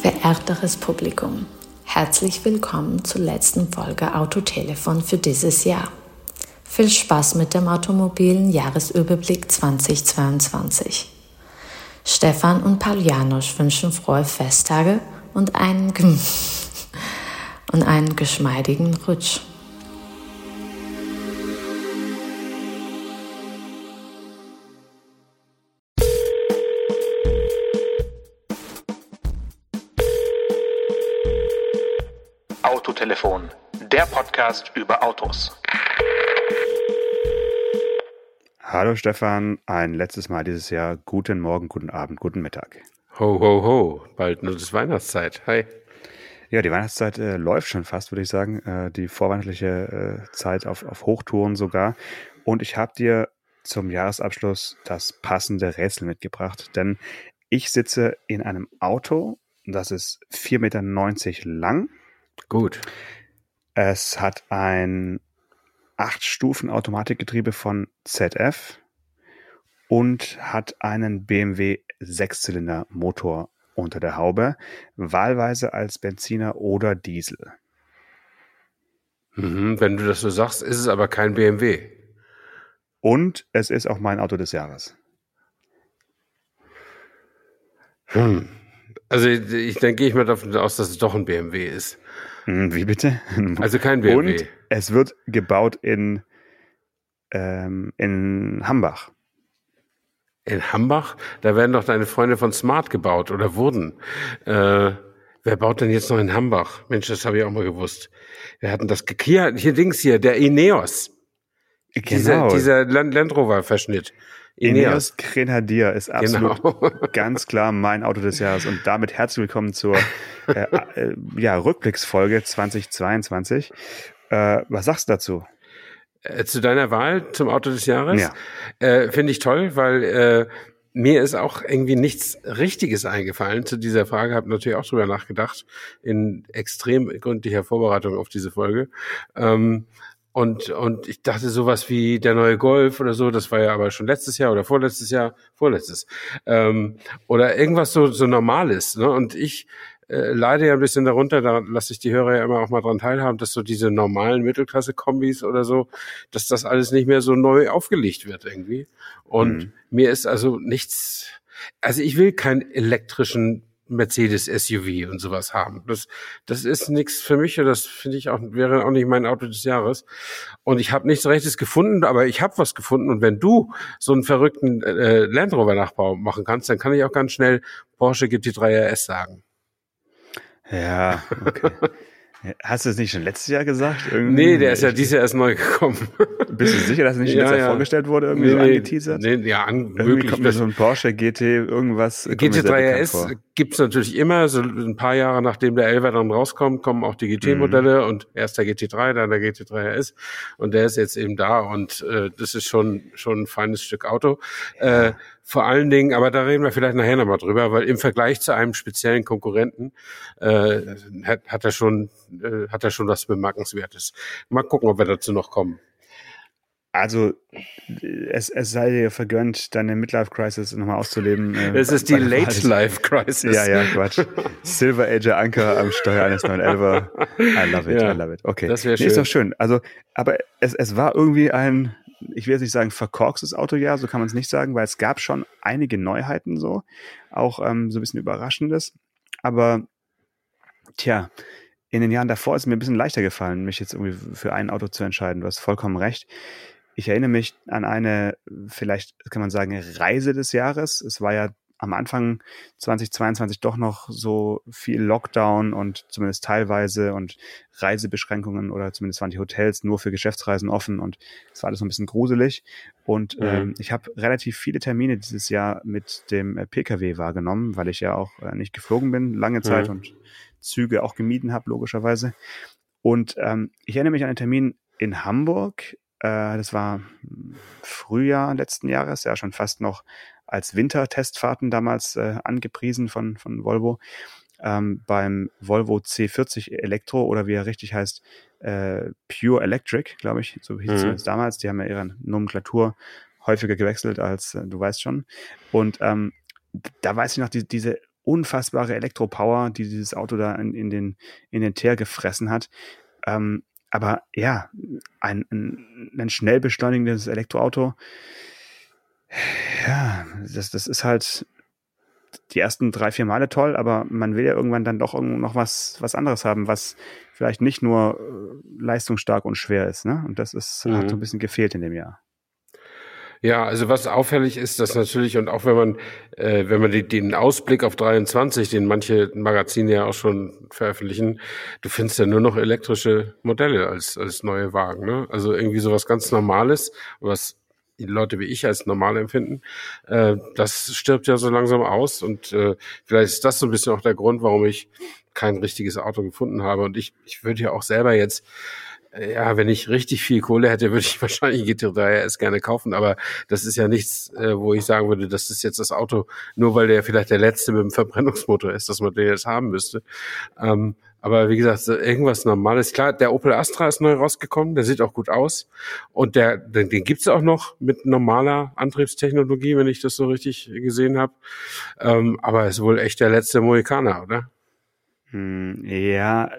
Verehrteres Publikum, herzlich willkommen zur letzten Folge Autotelefon für dieses Jahr. Viel Spaß mit dem automobilen Jahresüberblick 2022. Stefan und Paul Janosch wünschen frohe Festtage und einen, und einen geschmeidigen Rutsch. Autotelefon, der Podcast über Autos. Hallo Stefan, ein letztes Mal dieses Jahr. Guten Morgen, guten Abend, guten Mittag. Ho, ho, ho, bald nur das Weihnachtszeit. Hi. Ja, die Weihnachtszeit äh, läuft schon fast, würde ich sagen. Äh, die vorweihnachtliche äh, Zeit auf, auf Hochtouren sogar. Und ich habe dir zum Jahresabschluss das passende Rätsel mitgebracht, denn ich sitze in einem Auto, das ist 4,90 Meter lang. Gut. Es hat ein 8-Stufen-Automatikgetriebe von ZF und hat einen BMW Sechszylinder-Motor unter der Haube, wahlweise als Benziner oder Diesel. Mhm, wenn du das so sagst, ist es aber kein BMW. Und es ist auch mein Auto des Jahres. Hm. Also ich denke ich mal davon aus, dass es doch ein BMW ist. Hm, wie bitte? Also kein BMW. Und es wird gebaut in, ähm, in Hambach. In Hambach? Da werden doch deine Freunde von Smart gebaut oder wurden. Äh, wer baut denn jetzt noch in Hambach? Mensch, das habe ich auch mal gewusst. Wir hatten das hier, hier Dings hier, der Ineos. Genau. Dieser, dieser Land, Land Rover Verschnitt. Ineos Grenadier ist absolut Genau. ganz klar mein Auto des Jahres und damit herzlich willkommen zur äh, äh, ja, Rückblicksfolge 2022. Äh, was sagst du dazu? Äh, Zu deiner Wahl zum Auto des Jahres? Ja. Äh, Finde ich toll, weil äh, mir ist auch irgendwie nichts Richtiges eingefallen zu dieser Frage. Habe natürlich auch drüber nachgedacht in extrem gründlicher Vorbereitung auf diese Folge. Ähm, und, und ich dachte sowas wie der neue Golf oder so, das war ja aber schon letztes Jahr oder vorletztes Jahr, vorletztes. Ähm, oder irgendwas so, so Normales. Ne? Und ich äh, leide ja ein bisschen darunter, da lasse ich die Hörer ja immer auch mal dran teilhaben, dass so diese normalen Mittelklasse-Kombis oder so, dass das alles nicht mehr so neu aufgelegt wird irgendwie. Und Mhm. mir ist also nichts, also ich will keinen elektrischen Mercedes SUV und sowas haben. Das, das ist nichts für mich und das finde ich auch, wäre auch nicht mein Auto des Jahres. Und ich habe nichts Rechtes gefunden, aber ich habe was gefunden. Und wenn du so einen verrückten äh, Land Rover Nachbau machen kannst, dann kann ich auch ganz schnell Porsche GT3 RS sagen. Ja, okay. Hast du es nicht schon letztes Jahr gesagt? Irgendwie? Nee, der ist ja dieses Jahr erst neu gekommen. Bist du sicher, dass er nicht Ja, letztes Jahr ja. vorgestellt wurde, irgendwie so angeteasert? Nee, ja, an, Irgendwie möglich. kommt mir so ein Porsche GT irgendwas. kommt mir sehr GT3 bekannt RS vor. gibt's natürlich immer, so ein paar Jahre nachdem der 11er dann rauskommt, kommen auch die Mhm. GT-Modelle und erst der GT3, dann der GT3 RS und der ist jetzt eben da und äh, das ist schon schon ein feines Stück Auto. Äh, vor allen Dingen, aber da reden wir vielleicht nachher nochmal drüber, weil im Vergleich zu einem speziellen Konkurrenten äh, hat, hat er schon äh, hat er schon was Bemerkenswertes. Mal gucken, ob wir dazu noch kommen. Also, es, es sei dir vergönnt, deine Midlife-Crisis nochmal auszuleben. äh, Es ist die bei der Wahl Late des- Life Crisis. Ja, ja, Quatsch. Silver Age Anker am Steuer eines 911er. I love it, Ja, I love it. Okay. das wär Nee, ist schön. doch schön. Also, aber es, es war irgendwie ein, ich will jetzt nicht sagen verkorkstes Autojahr, so kann man es nicht sagen, weil es gab schon einige Neuheiten so. Auch ähm, so ein bisschen Überraschendes. Aber, tja, in den Jahren davor ist es mir ein bisschen leichter gefallen, mich jetzt irgendwie für ein Auto zu entscheiden. Du hast vollkommen recht. Ich erinnere mich an eine, vielleicht kann man sagen, Reise des Jahres. Es war ja am Anfang 2022 doch noch so viel Lockdown und zumindest teilweise und Reisebeschränkungen oder zumindest waren die Hotels nur für Geschäftsreisen offen und es war alles so ein bisschen gruselig. Und Mhm. ähm, ich habe relativ viele Termine dieses Jahr mit dem äh, Pkw wahrgenommen, weil ich ja auch äh, nicht geflogen bin, lange Zeit Mhm. und Züge auch gemieden habe, logischerweise. Und ähm, ich erinnere mich an einen Termin in Hamburg. Äh, das war Frühjahr letzten Jahres, ja schon fast noch als Wintertestfahrten damals äh, angepriesen von, von Volvo. Ähm, beim Volvo C40 Elektro oder wie er richtig heißt, äh, Pure Electric, glaube ich, so hieß es Mhm. zumindest damals. Die haben ja ihre Nomenklatur häufiger gewechselt als äh, du weißt schon. Und ähm, da weiß ich noch, die, diese unfassbare Elektropower, die dieses Auto da in, in den in den Teer gefressen hat. Ähm, aber ja, ein, ein, ein schnell beschleunigendes Elektroauto, ja, das, das ist halt die ersten drei, vier Male toll, aber man will ja irgendwann dann doch noch was, was anderes haben, was vielleicht nicht nur äh, leistungsstark und schwer ist. Ne? Und das ist, mhm. hat so ein bisschen gefehlt in dem Jahr. Ja, also was auffällig ist, dass natürlich, und auch wenn man, äh, wenn man die, den Ausblick auf 23, den manche Magazine ja auch schon veröffentlichen, du findest ja nur noch elektrische Modelle als, als neue Wagen. Ne? Also irgendwie sowas ganz Normales, was die Leute wie ich als normal empfinden, äh, das stirbt ja so langsam aus. Und äh, vielleicht ist das so ein bisschen auch der Grund, warum ich kein richtiges Auto gefunden habe. Und ich, ich würde ja auch selber jetzt ja, wenn ich richtig viel Kohle hätte, würde ich wahrscheinlich GT3 RS gerne kaufen, aber das ist ja nichts, äh, wo ich sagen würde, das ist jetzt das Auto, nur weil der vielleicht der letzte mit dem Verbrennungsmotor ist, dass man den jetzt haben müsste. Ähm, aber wie gesagt, irgendwas Normales. Klar, der Opel Astra ist neu rausgekommen, der sieht auch gut aus. Und der, den, den gibt's auch noch mit normaler Antriebstechnologie, wenn ich das so richtig gesehen habe. Ähm, aber ist wohl echt der letzte Mohikaner, oder? Hm, ja,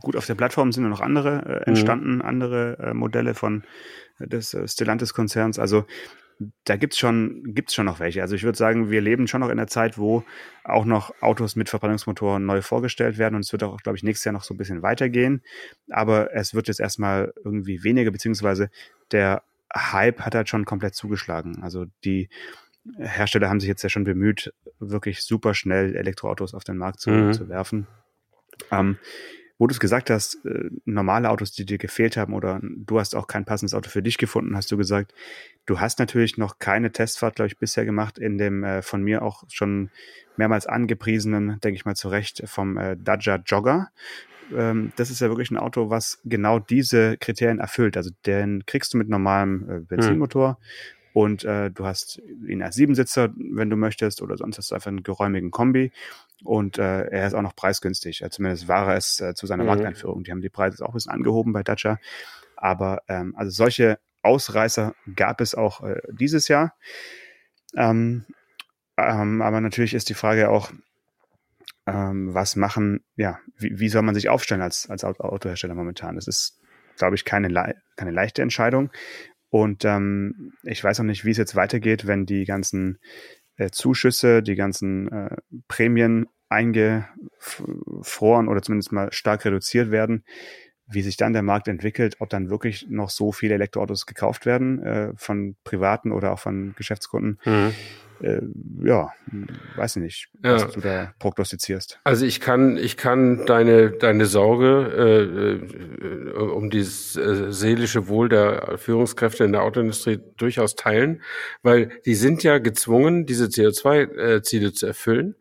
gut, auf der Plattform sind noch andere äh, mhm. entstanden, mhm. andere äh, Modelle von äh, des äh, Stellantis-Konzerns. Also da gibt's schon, gibt's schon noch welche. Also ich würde sagen, wir leben schon noch in der Zeit, wo auch noch Autos mit Verbrennungsmotoren neu vorgestellt werden und es wird auch, glaube ich, nächstes Jahr noch so ein bisschen weitergehen. Aber es wird jetzt erstmal irgendwie weniger, beziehungsweise der Hype hat halt schon komplett zugeschlagen. Also die Hersteller haben sich jetzt ja schon bemüht, wirklich super schnell Elektroautos auf den Markt zu, mhm. zu werfen. Ähm, wo du es gesagt hast, äh, normale Autos, die dir gefehlt haben oder du hast auch kein passendes Auto für dich gefunden, hast du gesagt. Du hast natürlich noch keine Testfahrt, glaube ich, bisher gemacht in dem äh, von mir auch schon mehrmals angepriesenen, denke ich mal zu Recht, vom äh, Dacia Jogger. Ähm, das ist ja wirklich ein Auto, was genau diese Kriterien erfüllt. Also den kriegst du mit normalem äh, Benzinmotor. Mhm und äh, du hast ihn als Siebensitzer, wenn du möchtest, oder sonst hast du einfach einen geräumigen Kombi. Und äh, er ist auch noch preisgünstig. Ja, zumindest war er es äh, zu seiner mhm. Markteinführung. Die haben die Preise auch ein bisschen angehoben bei Dacia. Aber ähm, also solche Ausreißer gab es auch äh, dieses Jahr. Ähm, ähm, aber natürlich ist die Frage auch, ähm, was machen, ja, wie, wie soll man sich aufstellen als, als Autohersteller momentan? Das ist, glaube ich, keine, keine leichte Entscheidung. Und ähm, ich weiß auch nicht, wie es jetzt weitergeht, wenn die ganzen äh, Zuschüsse, die ganzen äh, Prämien eingefroren oder zumindest mal stark reduziert werden, wie sich dann der Markt entwickelt, ob dann wirklich noch so viele Elektroautos gekauft werden äh, von privaten oder auch von Geschäftskunden. Mhm äh, ja, weiß ich nicht, was ja. du da prognostizierst. Also ich kann, ich kann deine, deine Sorge äh, äh, um dieses äh, seelische Wohl der Führungskräfte in der Autoindustrie durchaus teilen, weil die sind ja gezwungen, diese CO2-Ziele zu erfüllen.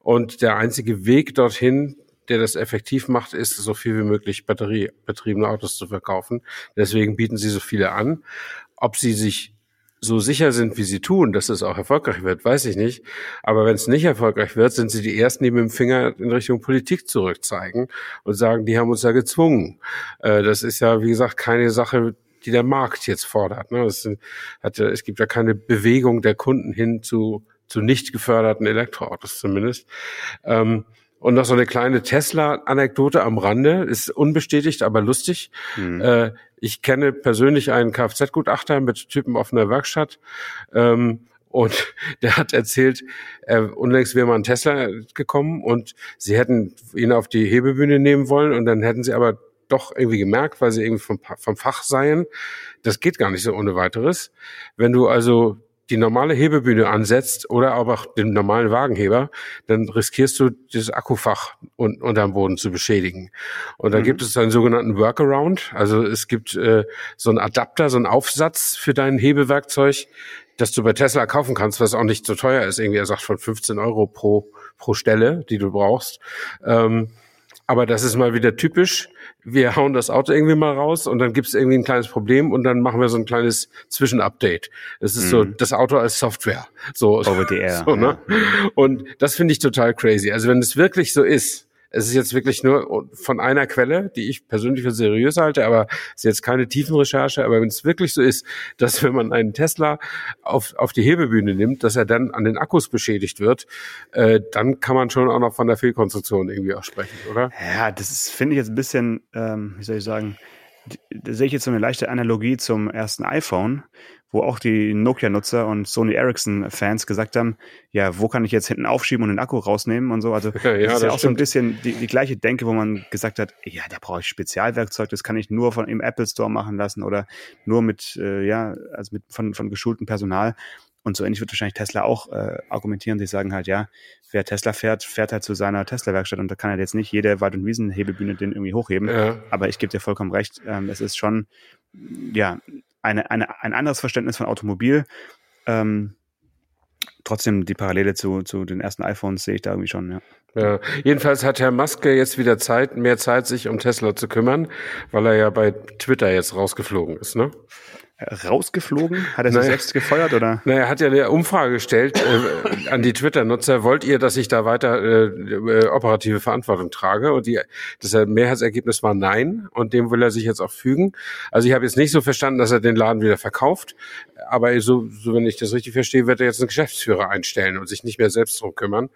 Und der einzige Weg dorthin, der das effektiv macht, ist, so viel wie möglich batteriebetriebene Autos zu verkaufen. Deswegen bieten sie so viele an. Ob sie sich so sicher sind, wie sie tun, dass es auch erfolgreich wird, weiß ich nicht. Aber wenn es nicht erfolgreich wird, sind sie die Ersten, die mit dem Finger in Richtung Politik zurückzeigen und sagen, die haben uns ja gezwungen. Äh, das ist ja, wie gesagt, keine Sache, die der Markt jetzt fordert. Ne? Es, gibt ja keine Bewegung der Kunden hin zu, zu nicht geförderten Elektroautos zumindest. Und noch so eine kleine Tesla-Anekdote am Rande, ist unbestätigt, aber lustig. Mhm. Äh, ich kenne persönlich einen Kfz-Gutachter mit Typen offener Werkstatt. Ähm, und der hat erzählt, äh, unlängst wäre mal ein Tesla gekommen und sie hätten ihn auf die Hebebühne nehmen wollen und dann hätten sie aber doch irgendwie gemerkt, weil sie irgendwie vom, vom Fach seien, das geht gar nicht so ohne weiteres. Wenn du also die normale Hebebühne ansetzt oder aber auch den normalen Wagenheber, dann riskierst du das Akkufach un unterm Boden zu beschädigen. Und da mhm. gibt es einen sogenannten Workaround. Also es gibt äh, so einen Adapter, so einen Aufsatz für dein Hebewerkzeug, das du bei Tesla kaufen kannst, was auch nicht so teuer ist. Irgendwie, er sagt von 15 Euro pro, pro Stelle, die du brauchst. Ähm, aber das ist mal wieder typisch. Wir hauen das Auto irgendwie mal raus und dann gibt es irgendwie ein kleines Problem und dann machen wir so ein kleines Zwischenupdate. Das ist mhm. so das Auto als Software. So, Over the air. So, ne? Ja. Und das finde ich total crazy. Also wenn es wirklich so ist, Es ist jetzt wirklich nur von einer Quelle, die ich persönlich für seriös halte, aber es ist jetzt keine Tiefenrecherche. Aber wenn es wirklich so ist, dass wenn man einen Tesla auf, auf die Hebebühne nimmt, dass er dann an den Akkus beschädigt wird, äh, dann kann man schon auch noch von der Fehlkonstruktion irgendwie auch sprechen, oder? Ja, das finde ich jetzt ein bisschen, ähm, wie soll ich sagen, da sehe ich jetzt so eine leichte Analogie zum ersten iPhone, wo auch die Nokia-Nutzer und Sony Ericsson-Fans gesagt haben, ja, wo kann ich jetzt hinten aufschieben und den Akku rausnehmen und so. Also ja, ja, das ist ja auch stimmt. so ein bisschen die, die gleiche Denke, wo man gesagt hat, ja, da brauche ich Spezialwerkzeug, das kann ich nur von im Apple Store machen lassen oder nur mit, äh, ja, also mit von, von geschultem Personal. Und so ähnlich wird wahrscheinlich Tesla auch äh, argumentieren. Sie sagen halt, ja, wer Tesla fährt, fährt halt zu seiner Tesla-Werkstatt und da kann halt jetzt nicht jede Wald- und Wiesenhebebühne den irgendwie hochheben. Ja. Aber ich gebe dir vollkommen recht, ähm, es ist schon, ja, eine, eine, ein anderes Verständnis von Automobil. Ähm, trotzdem die Parallele zu, zu den ersten iPhones sehe ich da irgendwie schon, ja. Ja, jedenfalls hat Herr Musk jetzt wieder Zeit, mehr Zeit, sich um Tesla zu kümmern, weil er ja bei Twitter jetzt rausgeflogen ist, ne? Rausgeflogen? Hat er sich naja, selbst gefeuert oder? Naja, er hat ja eine Umfrage gestellt äh, an die Twitter-Nutzer. Wollt ihr, dass ich da weiter äh, äh, operative Verantwortung trage? Und die, das Mehrheitsergebnis war nein. Und dem will er sich jetzt auch fügen. Also ich habe jetzt nicht so verstanden, dass er den Laden wieder verkauft. Aber so, so wenn ich das richtig verstehe, wird er jetzt einen Geschäftsführer einstellen und sich nicht mehr selbst drum kümmern.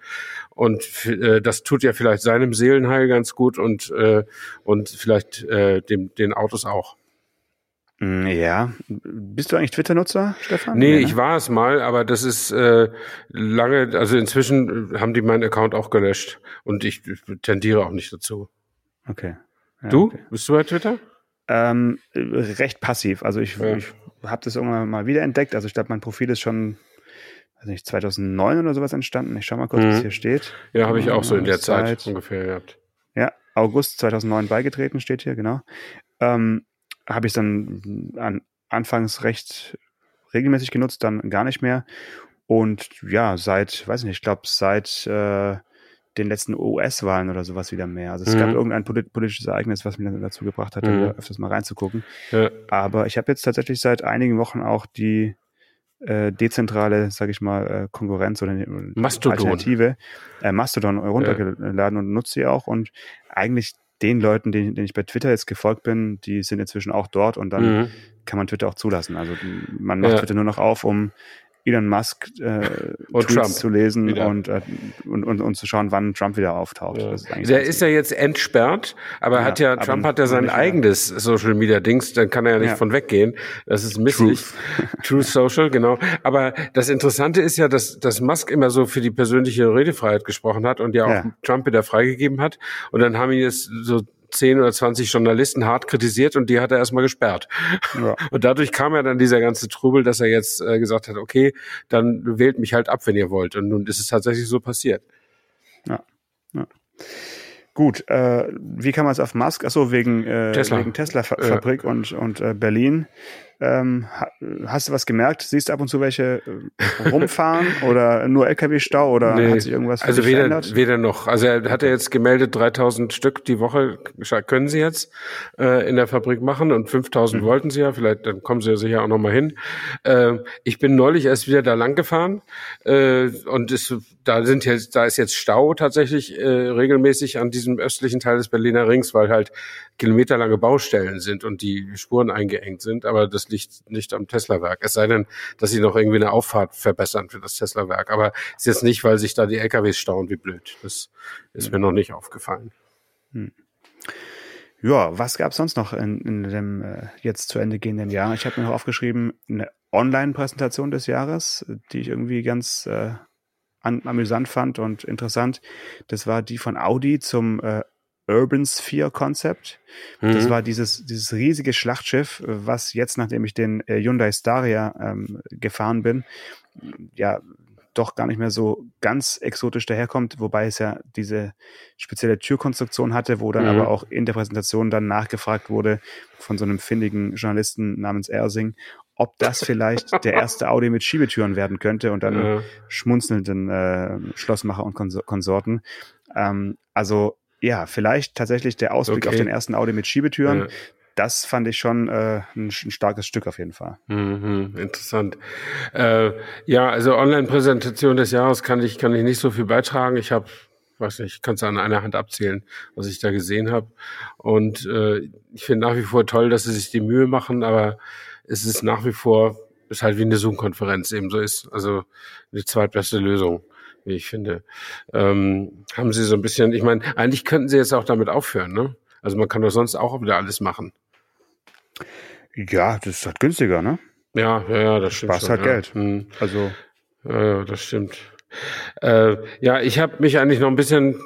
Und äh, das tut ja vielleicht seinem Seelenheil ganz gut und äh, und vielleicht äh, dem den Autos auch. Mm, ja. Bist du eigentlich Twitter-Nutzer, Stefan? Nee, nee ne? ich war es mal, aber das ist äh, lange, also inzwischen haben die meinen Account auch gelöscht und ich tendiere auch nicht dazu. Okay. Ja, du? Okay. Bist du bei Twitter? Ähm, recht passiv. Also ich, ja. ich habe das irgendwann mal wieder entdeckt. Also ich glaube, mein Profil ist schon weiß nicht, 2009 oder sowas entstanden. Ich schau mal kurz, mhm. was hier steht. Ja, habe ich auch so in der Zeit, Zeit ungefähr gehabt. Ja, August 2009 beigetreten steht hier, genau. Ähm, habe ich dann an, anfangs recht regelmäßig genutzt, dann gar nicht mehr. Und ja, seit, weiß nicht, ich glaube, seit äh, den letzten US-Wahlen oder sowas wieder mehr. Also es mhm. gab irgendein polit politisches Ereignis, was mich dann dazu gebracht hat, mhm. öfters mal reinzugucken. Ja. Aber ich habe jetzt tatsächlich seit einigen Wochen auch die äh, dezentrale, sage ich mal, äh, Konkurrenz oder Mastodon. Alternative äh, Mastodon runtergeladen ja. und nutze sie auch und eigentlich den Leuten, denen, denen ich bei Twitter jetzt gefolgt bin, die sind inzwischen auch dort und dann mhm. kann man Twitter auch zulassen. Also man macht ja. Twitter nur noch auf, um Elon Musk äh, und Tweets Trump zu lesen und, äh, und, und, und zu schauen, wann Trump wieder auftaucht. Ja. Ist Der ist ja jetzt entsperrt, aber ja, hat ja, Trump hat ja sein eigenes Social Media Dings, dann kann er ja nicht ja. von weggehen. Das ist misslich. Truth. Truth Social, genau. Aber das Interessante ist ja, dass, dass Musk immer so für die persönliche Redefreiheit gesprochen hat und ja auch Trump wieder freigegeben hat. Und dann haben ihn jetzt so 10 oder 20 Journalisten hart kritisiert und die hat er erstmal gesperrt. Ja. Und dadurch kam ja dann dieser ganze Trubel, dass er jetzt äh, gesagt hat, okay, dann wählt mich halt ab, wenn ihr wollt. Und nun ist es tatsächlich so passiert. Ja. ja. Gut, äh, wie kann man es auf Musk? Achso, wegen äh, Tesla, wegen Tesla Fabrik ja. und, und äh, Berlin. Ähm, hast du was gemerkt? Siehst du ab und zu welche äh, rumfahren oder nur LKW-Stau oder nee, hat sich irgendwas Also weder, verändert? weder noch. Also er hat er jetzt gemeldet, 3000 Stück die Woche können sie jetzt äh, in der Fabrik machen und 5000 mhm. wollten sie ja. Vielleicht dann kommen sie ja sicher auch noch mal hin. Äh, ich bin neulich erst wieder da lang gefahren äh, und es, da sind jetzt, da ist jetzt Stau tatsächlich äh, regelmäßig an diesem östlichen Teil des Berliner Rings, weil halt kilometerlange Baustellen sind und die Spuren eingeengt sind. Aber das liegt nicht am Tesla-Werk. Es sei denn, dass sie noch irgendwie eine Auffahrt verbessern für das Tesla-Werk. Aber ist jetzt nicht, weil sich da die LKWs stauen, wie blöd. Das ist mir noch nicht aufgefallen. Hm. Ja, was gab es sonst noch in, in dem äh, jetzt zu Ende gehenden Jahr? Ich habe mir noch aufgeschrieben, eine Online-Präsentation des Jahres, die ich irgendwie ganz äh, an, amüsant fand und interessant. Das war die von Audi zum äh, Urban Sphere Concept. Mhm. Das war dieses, dieses riesige Schlachtschiff, was jetzt, nachdem ich den äh, Hyundai Staria ähm, gefahren bin, ja, doch gar nicht mehr so ganz exotisch daherkommt, wobei es ja diese spezielle Türkonstruktion hatte, wo dann mhm. aber auch in der Präsentation dann nachgefragt wurde von so einem findigen Journalisten namens Ersing, ob das vielleicht der erste Audi mit Schiebetüren werden könnte und dann ja. schmunzelnden äh, Schlossmacher und Konsorten. Ähm, also ja, vielleicht tatsächlich der Ausblick okay. auf den ersten Audi mit Schiebetüren. Ja. Das fand ich schon äh, ein, ein, starkes Stück auf jeden Fall. Mhm, interessant. Äh, ja, also Online-Präsentation des Jahres kann ich kann ich nicht so viel beitragen. Ich habe weiß nicht, kannst du an einer Hand abzählen, was ich da gesehen habe. Und äh, ich finde nach wie vor toll, dass sie sich die Mühe machen, aber es ist nach wie vor, ist halt wie eine Zoom-Konferenz eben so ist. Also die zweitbeste Lösung, wie ich finde. Ähm, haben sie so ein bisschen, ich meine, eigentlich könnten sie jetzt auch damit aufhören, ne? Also man kann doch sonst auch wieder alles machen. Ja, das ist halt günstiger, ne? Ja, ja, ja, das stimmt. Sparst halt ja. Geld. Hm. Also, Ja, ja, das stimmt. Äh, ja, ich habe mich eigentlich noch ein bisschen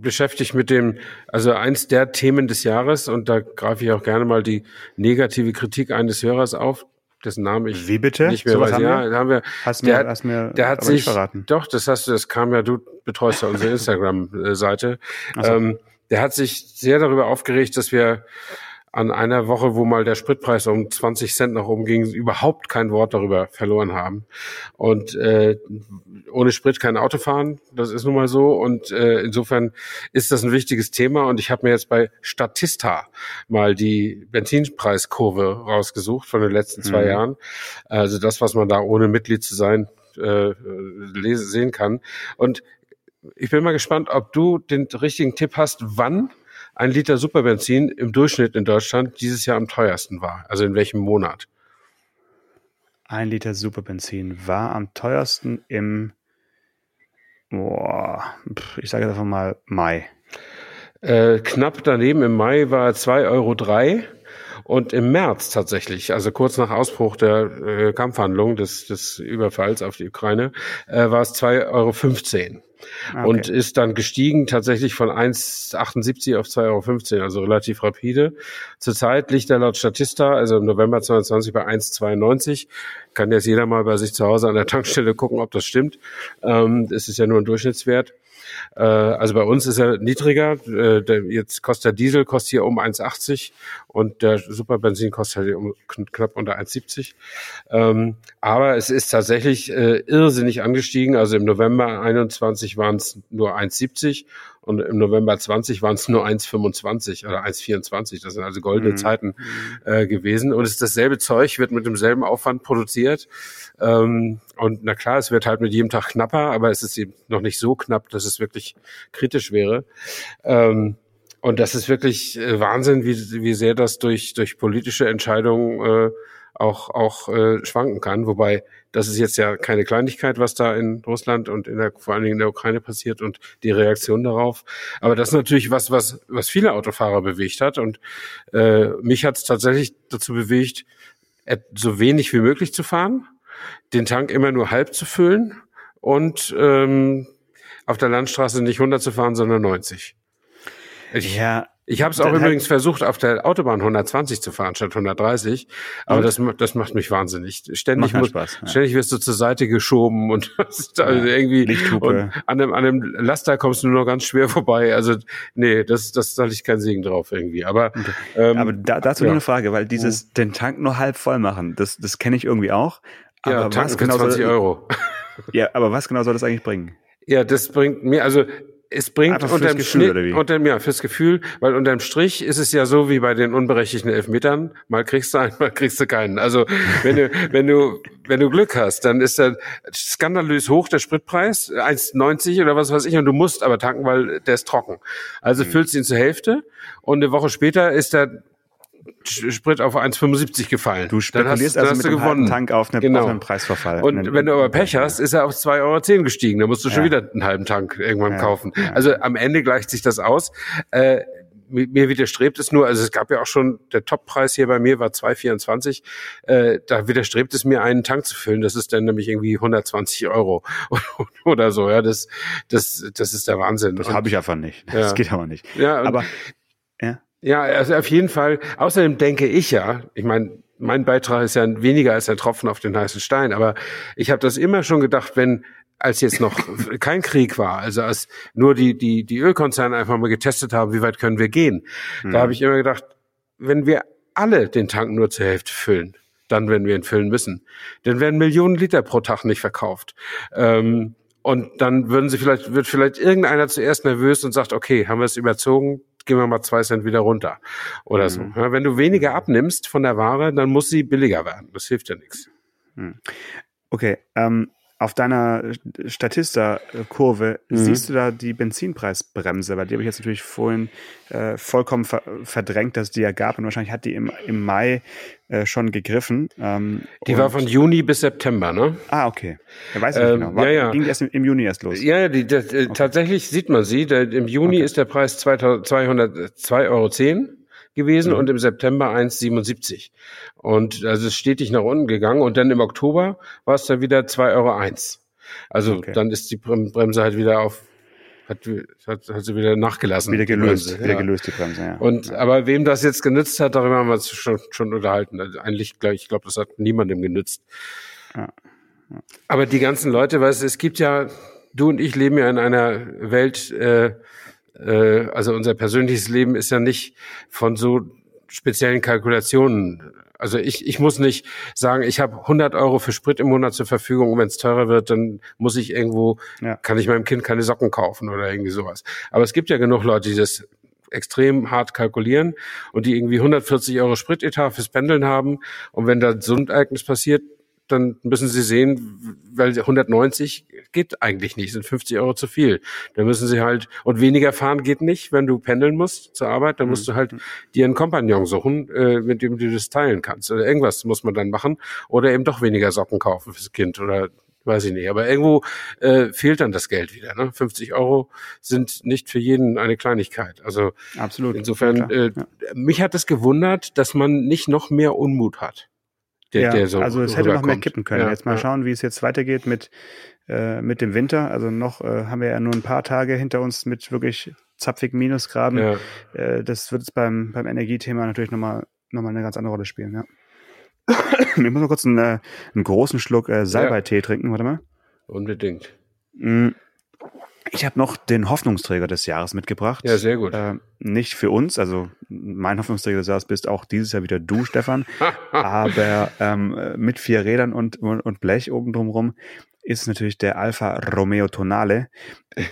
beschäftigt mit dem, also eins der Themen des Jahres und da greife ich auch gerne mal die negative Kritik eines Hörers auf, dessen Namen ich Wie bitte? nicht mehr Sowas weiß. haben ja, wir? haben wir. hast der mir, hat- hast mir Der hat sich, verraten. doch, das hast du, das kam ja, du betreust ja unsere Instagram-Seite. So. Ähm, der hat sich sehr darüber aufgeregt, dass wir an einer Woche, wo mal der Spritpreis um 20 Cent nach oben ging, überhaupt kein Wort darüber verloren haben. Und äh, ohne Sprit kein Auto fahren, das ist nun mal so. Und äh, insofern ist das ein wichtiges Thema. Und ich habe mir jetzt bei Statista mal die Benzinpreiskurve rausgesucht von den letzten zwei Mhm. Jahren. Also das, was man da ohne Mitglied zu sein äh, lese, sehen kann. Und ich bin mal gespannt, ob du den richtigen Tipp hast, wann ein Liter Superbenzin im Durchschnitt in Deutschland dieses Jahr am teuersten war. Also in welchem Monat? Ein Liter Superbenzin war am teuersten im, boah, ich sage jetzt einfach mal Mai. Äh, knapp daneben im Mai war 2,03 Euro und im März tatsächlich, also kurz nach Ausbruch der äh, Kampfhandlung des, des Überfalls auf die Ukraine, äh, war es 2,15 Euro. Ah, und okay. ist dann gestiegen tatsächlich von 1,78 auf 2,15 Euro, also relativ rapide. Zurzeit liegt er laut Statista, also im November 2020 bei 1,92. Kann jetzt jeder mal bei sich zu Hause an der Tankstelle gucken, ob das stimmt. Ähm, es ist ja nur ein Durchschnittswert. Äh, also bei uns ist er niedriger. Äh, der, jetzt kostet der Diesel kostet hier um 1,80 und der Superbenzin kostet halt um kn- knapp unter 1,70. Ähm, aber es ist tatsächlich äh, irrsinnig angestiegen. Also im November 21 waren es nur 1,70 und im November 20 waren es nur 1,25 oder 1,24. Das sind also goldene Mhm. Zeiten äh, gewesen. Und es ist dasselbe Zeug, wird mit demselben Aufwand produziert. Ähm, und na klar, es wird halt mit jedem Tag knapper, aber es ist eben noch nicht so knapp, dass es wirklich kritisch wäre. Ähm, und das ist wirklich äh, Wahnsinn, wie, wie sehr das durch, durch politische Entscheidungen äh, auch, auch äh, schwanken kann. Wobei das ist jetzt ja keine Kleinigkeit, was da in Russland und in der, vor allen Dingen in der Ukraine passiert und die Reaktion darauf. Aber das ist natürlich was, was, was viele Autofahrer bewegt hat. Und äh, mich hat es tatsächlich dazu bewegt, et- so wenig wie möglich zu fahren, den Tank immer nur halb zu füllen und ähm, auf der Landstraße nicht 100 zu fahren, sondern 90. Ich, Ja, ich habe es auch Dann halt- übrigens versucht, auf der Autobahn 120 zu fahren statt 130, aber Und? das, das macht mich wahnsinnig. Ständig, keinen muss, Spaß, ja. ständig wirst du zur Seite geschoben und also Ja, irgendwie Lichthupe. und an einem, an einem Laster kommst du nur noch ganz schwer vorbei. Also nee, das, das da ich keinen Segen drauf irgendwie. Aber, ähm, aber da, dazu ja. nur eine Frage, weil dieses den Tank nur halb voll machen, das, das kenne ich irgendwie auch. ja, Aber tanken was für genau 20 soll, Euro. Ja, aber was genau soll das eigentlich bringen? Ja, das bringt mir, also es bringt Einfach fürs unterm Gefühl, Schnitt, unterm, ja, fürs Gefühl, weil unterm Strich ist es ja so wie bei den unberechtigten Elfmetern, mal kriegst du einen, mal kriegst du keinen. Also wenn du, wenn du, wenn du Glück hast, dann ist der skandalös hoch der Spritpreis, 1,90 oder was weiß ich, und du musst aber tanken, weil der ist trocken. Also Mhm. füllst ihn zur Hälfte und eine Woche später ist der Sprit auf 1,75 gefallen. Du Dann hast, spekulierst dann also hast mit du dem halben gewonnen. Tank auf, eine, Genau. auf einen Preisverfall. Und Einen- wenn du aber Pech hast, ist er auf 2,10 Euro gestiegen. Da musst du schon Ja. wieder einen halben Tank irgendwann Ja, kaufen. Also am Ende gleicht sich das aus. Äh, mir widerstrebt es nur, also es gab ja auch schon, der Toppreis hier bei mir war 2,24. Äh, da widerstrebt es mir, einen Tank zu füllen. Das ist dann nämlich irgendwie 120 Euro oder so. Ja, das, das, das ist der Wahnsinn. Das habe ich einfach nicht. Ja. Das geht aber nicht. Ja, aber ja, also auf jeden Fall. Außerdem denke ich ja, ich meine, mein Beitrag ist ja weniger als ein Tropfen auf den heißen Stein, aber ich habe das immer schon gedacht, wenn als jetzt noch kein Krieg war, also als nur die die die Ölkonzerne einfach mal getestet haben, wie weit können wir gehen, da habe ich immer gedacht, wenn wir alle den Tank nur zur Hälfte füllen, dann werden wir ihn füllen müssen, dann werden Millionen Liter pro Tag nicht verkauft. Ähm, und dann würden sie vielleicht, wird vielleicht irgendeiner zuerst nervös und sagt, okay, haben wir es überzogen, gehen wir mal zwei Cent wieder runter. Oder so. Ja, wenn du weniger abnimmst von der Ware, dann muss sie billiger werden. Das hilft ja nichts. okay. Ähm, auf deiner Statista-Kurve Mhm. siehst du da die Benzinpreisbremse, weil die habe ich jetzt natürlich vorhin äh, vollkommen ver verdrängt, dass die ja gab und wahrscheinlich hat die im, im Mai äh, schon gegriffen. Ähm, Die war von Juni bis September, ne? Ah, okay. Er weiß nicht Ähm, genau. War, ja, ja. Ging erst im, im Juni erst los. Ja, ja, die, das, äh, tatsächlich sieht man sie. Der, Im Juni Okay. ist der Preis 200 202,10 Euro gewesen Mhm. und im September 1,77. Und also es ist stetig nach unten gegangen und dann im Oktober war es dann wieder 2,01 Euro. Also Okay. dann ist die Brem- Bremse halt wieder auf, hat, hat, hat sie wieder nachgelassen. Wieder gelöst, Bremse, wieder ja. gelöst die Bremse, ja. Und aber wem das jetzt genützt hat, darüber haben wir uns schon, schon unterhalten. Also eigentlich, ich glaube, das hat niemandem genützt. Ja. Aber die ganzen Leute, weißt es gibt ja, du und ich leben ja in einer Welt, äh, äh, also unser persönliches Leben ist ja nicht von so speziellen Kalkulationen. Also ich, ich muss nicht sagen, ich habe 100 Euro für Sprit im Monat zur Verfügung und wenn es teurer wird, dann muss ich irgendwo, Ja. kann ich meinem Kind keine Socken kaufen oder irgendwie sowas. Aber es gibt ja genug Leute, die das extrem hart kalkulieren und die irgendwie 140 Euro Spritetat fürs Pendeln haben und wenn da so ein Ereignis passiert, dann müssen sie sehen, weil 190 geht eigentlich nicht, sind 50 Euro zu viel. Dann müssen sie halt, und weniger fahren geht nicht, wenn du pendeln musst zur Arbeit, dann musst du halt dir einen Kompagnon suchen, äh, mit dem du das teilen kannst. Oder irgendwas muss man dann machen. Oder eben doch weniger Socken kaufen fürs Kind oder weiß ich nicht. Aber irgendwo äh, fehlt dann das Geld wieder. Ne? 50 Euro sind nicht für jeden eine Kleinigkeit. Also Absolut. insofern, Ja, äh, ja. mich hat es gewundert, dass man nicht noch mehr Unmut hat. Der, ja, der so also es hätte noch mehr kippen können. Ja, Jetzt mal ja. schauen, wie es jetzt weitergeht mit, äh, mit dem Winter. Also noch äh, haben wir ja nur ein paar Tage hinter uns mit wirklich zapfigen Minusgraden. Äh, das wird jetzt beim, beim Energiethema natürlich nochmal noch mal eine ganz andere Rolle spielen. Ja. ich muss mal kurz einen, äh, einen großen Schluck äh, Salbeitee trinken. Warte mal. Unbedingt. Mm. Ich habe noch den Hoffnungsträger des Jahres mitgebracht. Ja, sehr gut. Äh, nicht für uns, also mein Hoffnungsträger des Jahres bist auch dieses Jahr wieder du, Stefan. aber ähm, mit vier Rädern und, und, Blech oben drumrum ist natürlich der Alfa Romeo Tonale,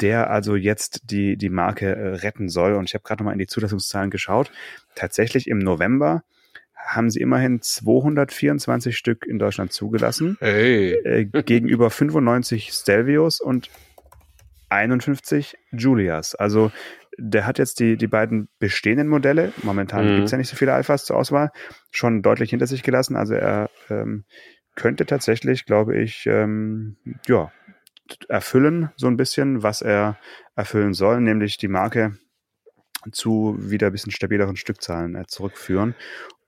der also jetzt die, die Marke äh, retten soll. Und ich habe gerade nochmal in die Zulassungszahlen geschaut. Tatsächlich im November haben sie immerhin 224 Stück in Deutschland zugelassen, Hey. äh, gegenüber 95 Stelvios und 51 Julias. Also der hat jetzt die, die beiden bestehenden Modelle, momentan Mhm. gibt's ja nicht so viele Alphas zur Auswahl, schon deutlich hinter sich gelassen. Also er ähm, könnte tatsächlich, glaube ich, ähm, ja, erfüllen so ein bisschen, was er erfüllen soll, nämlich die Marke zu wieder ein bisschen stabileren Stückzahlen äh, zurückführen.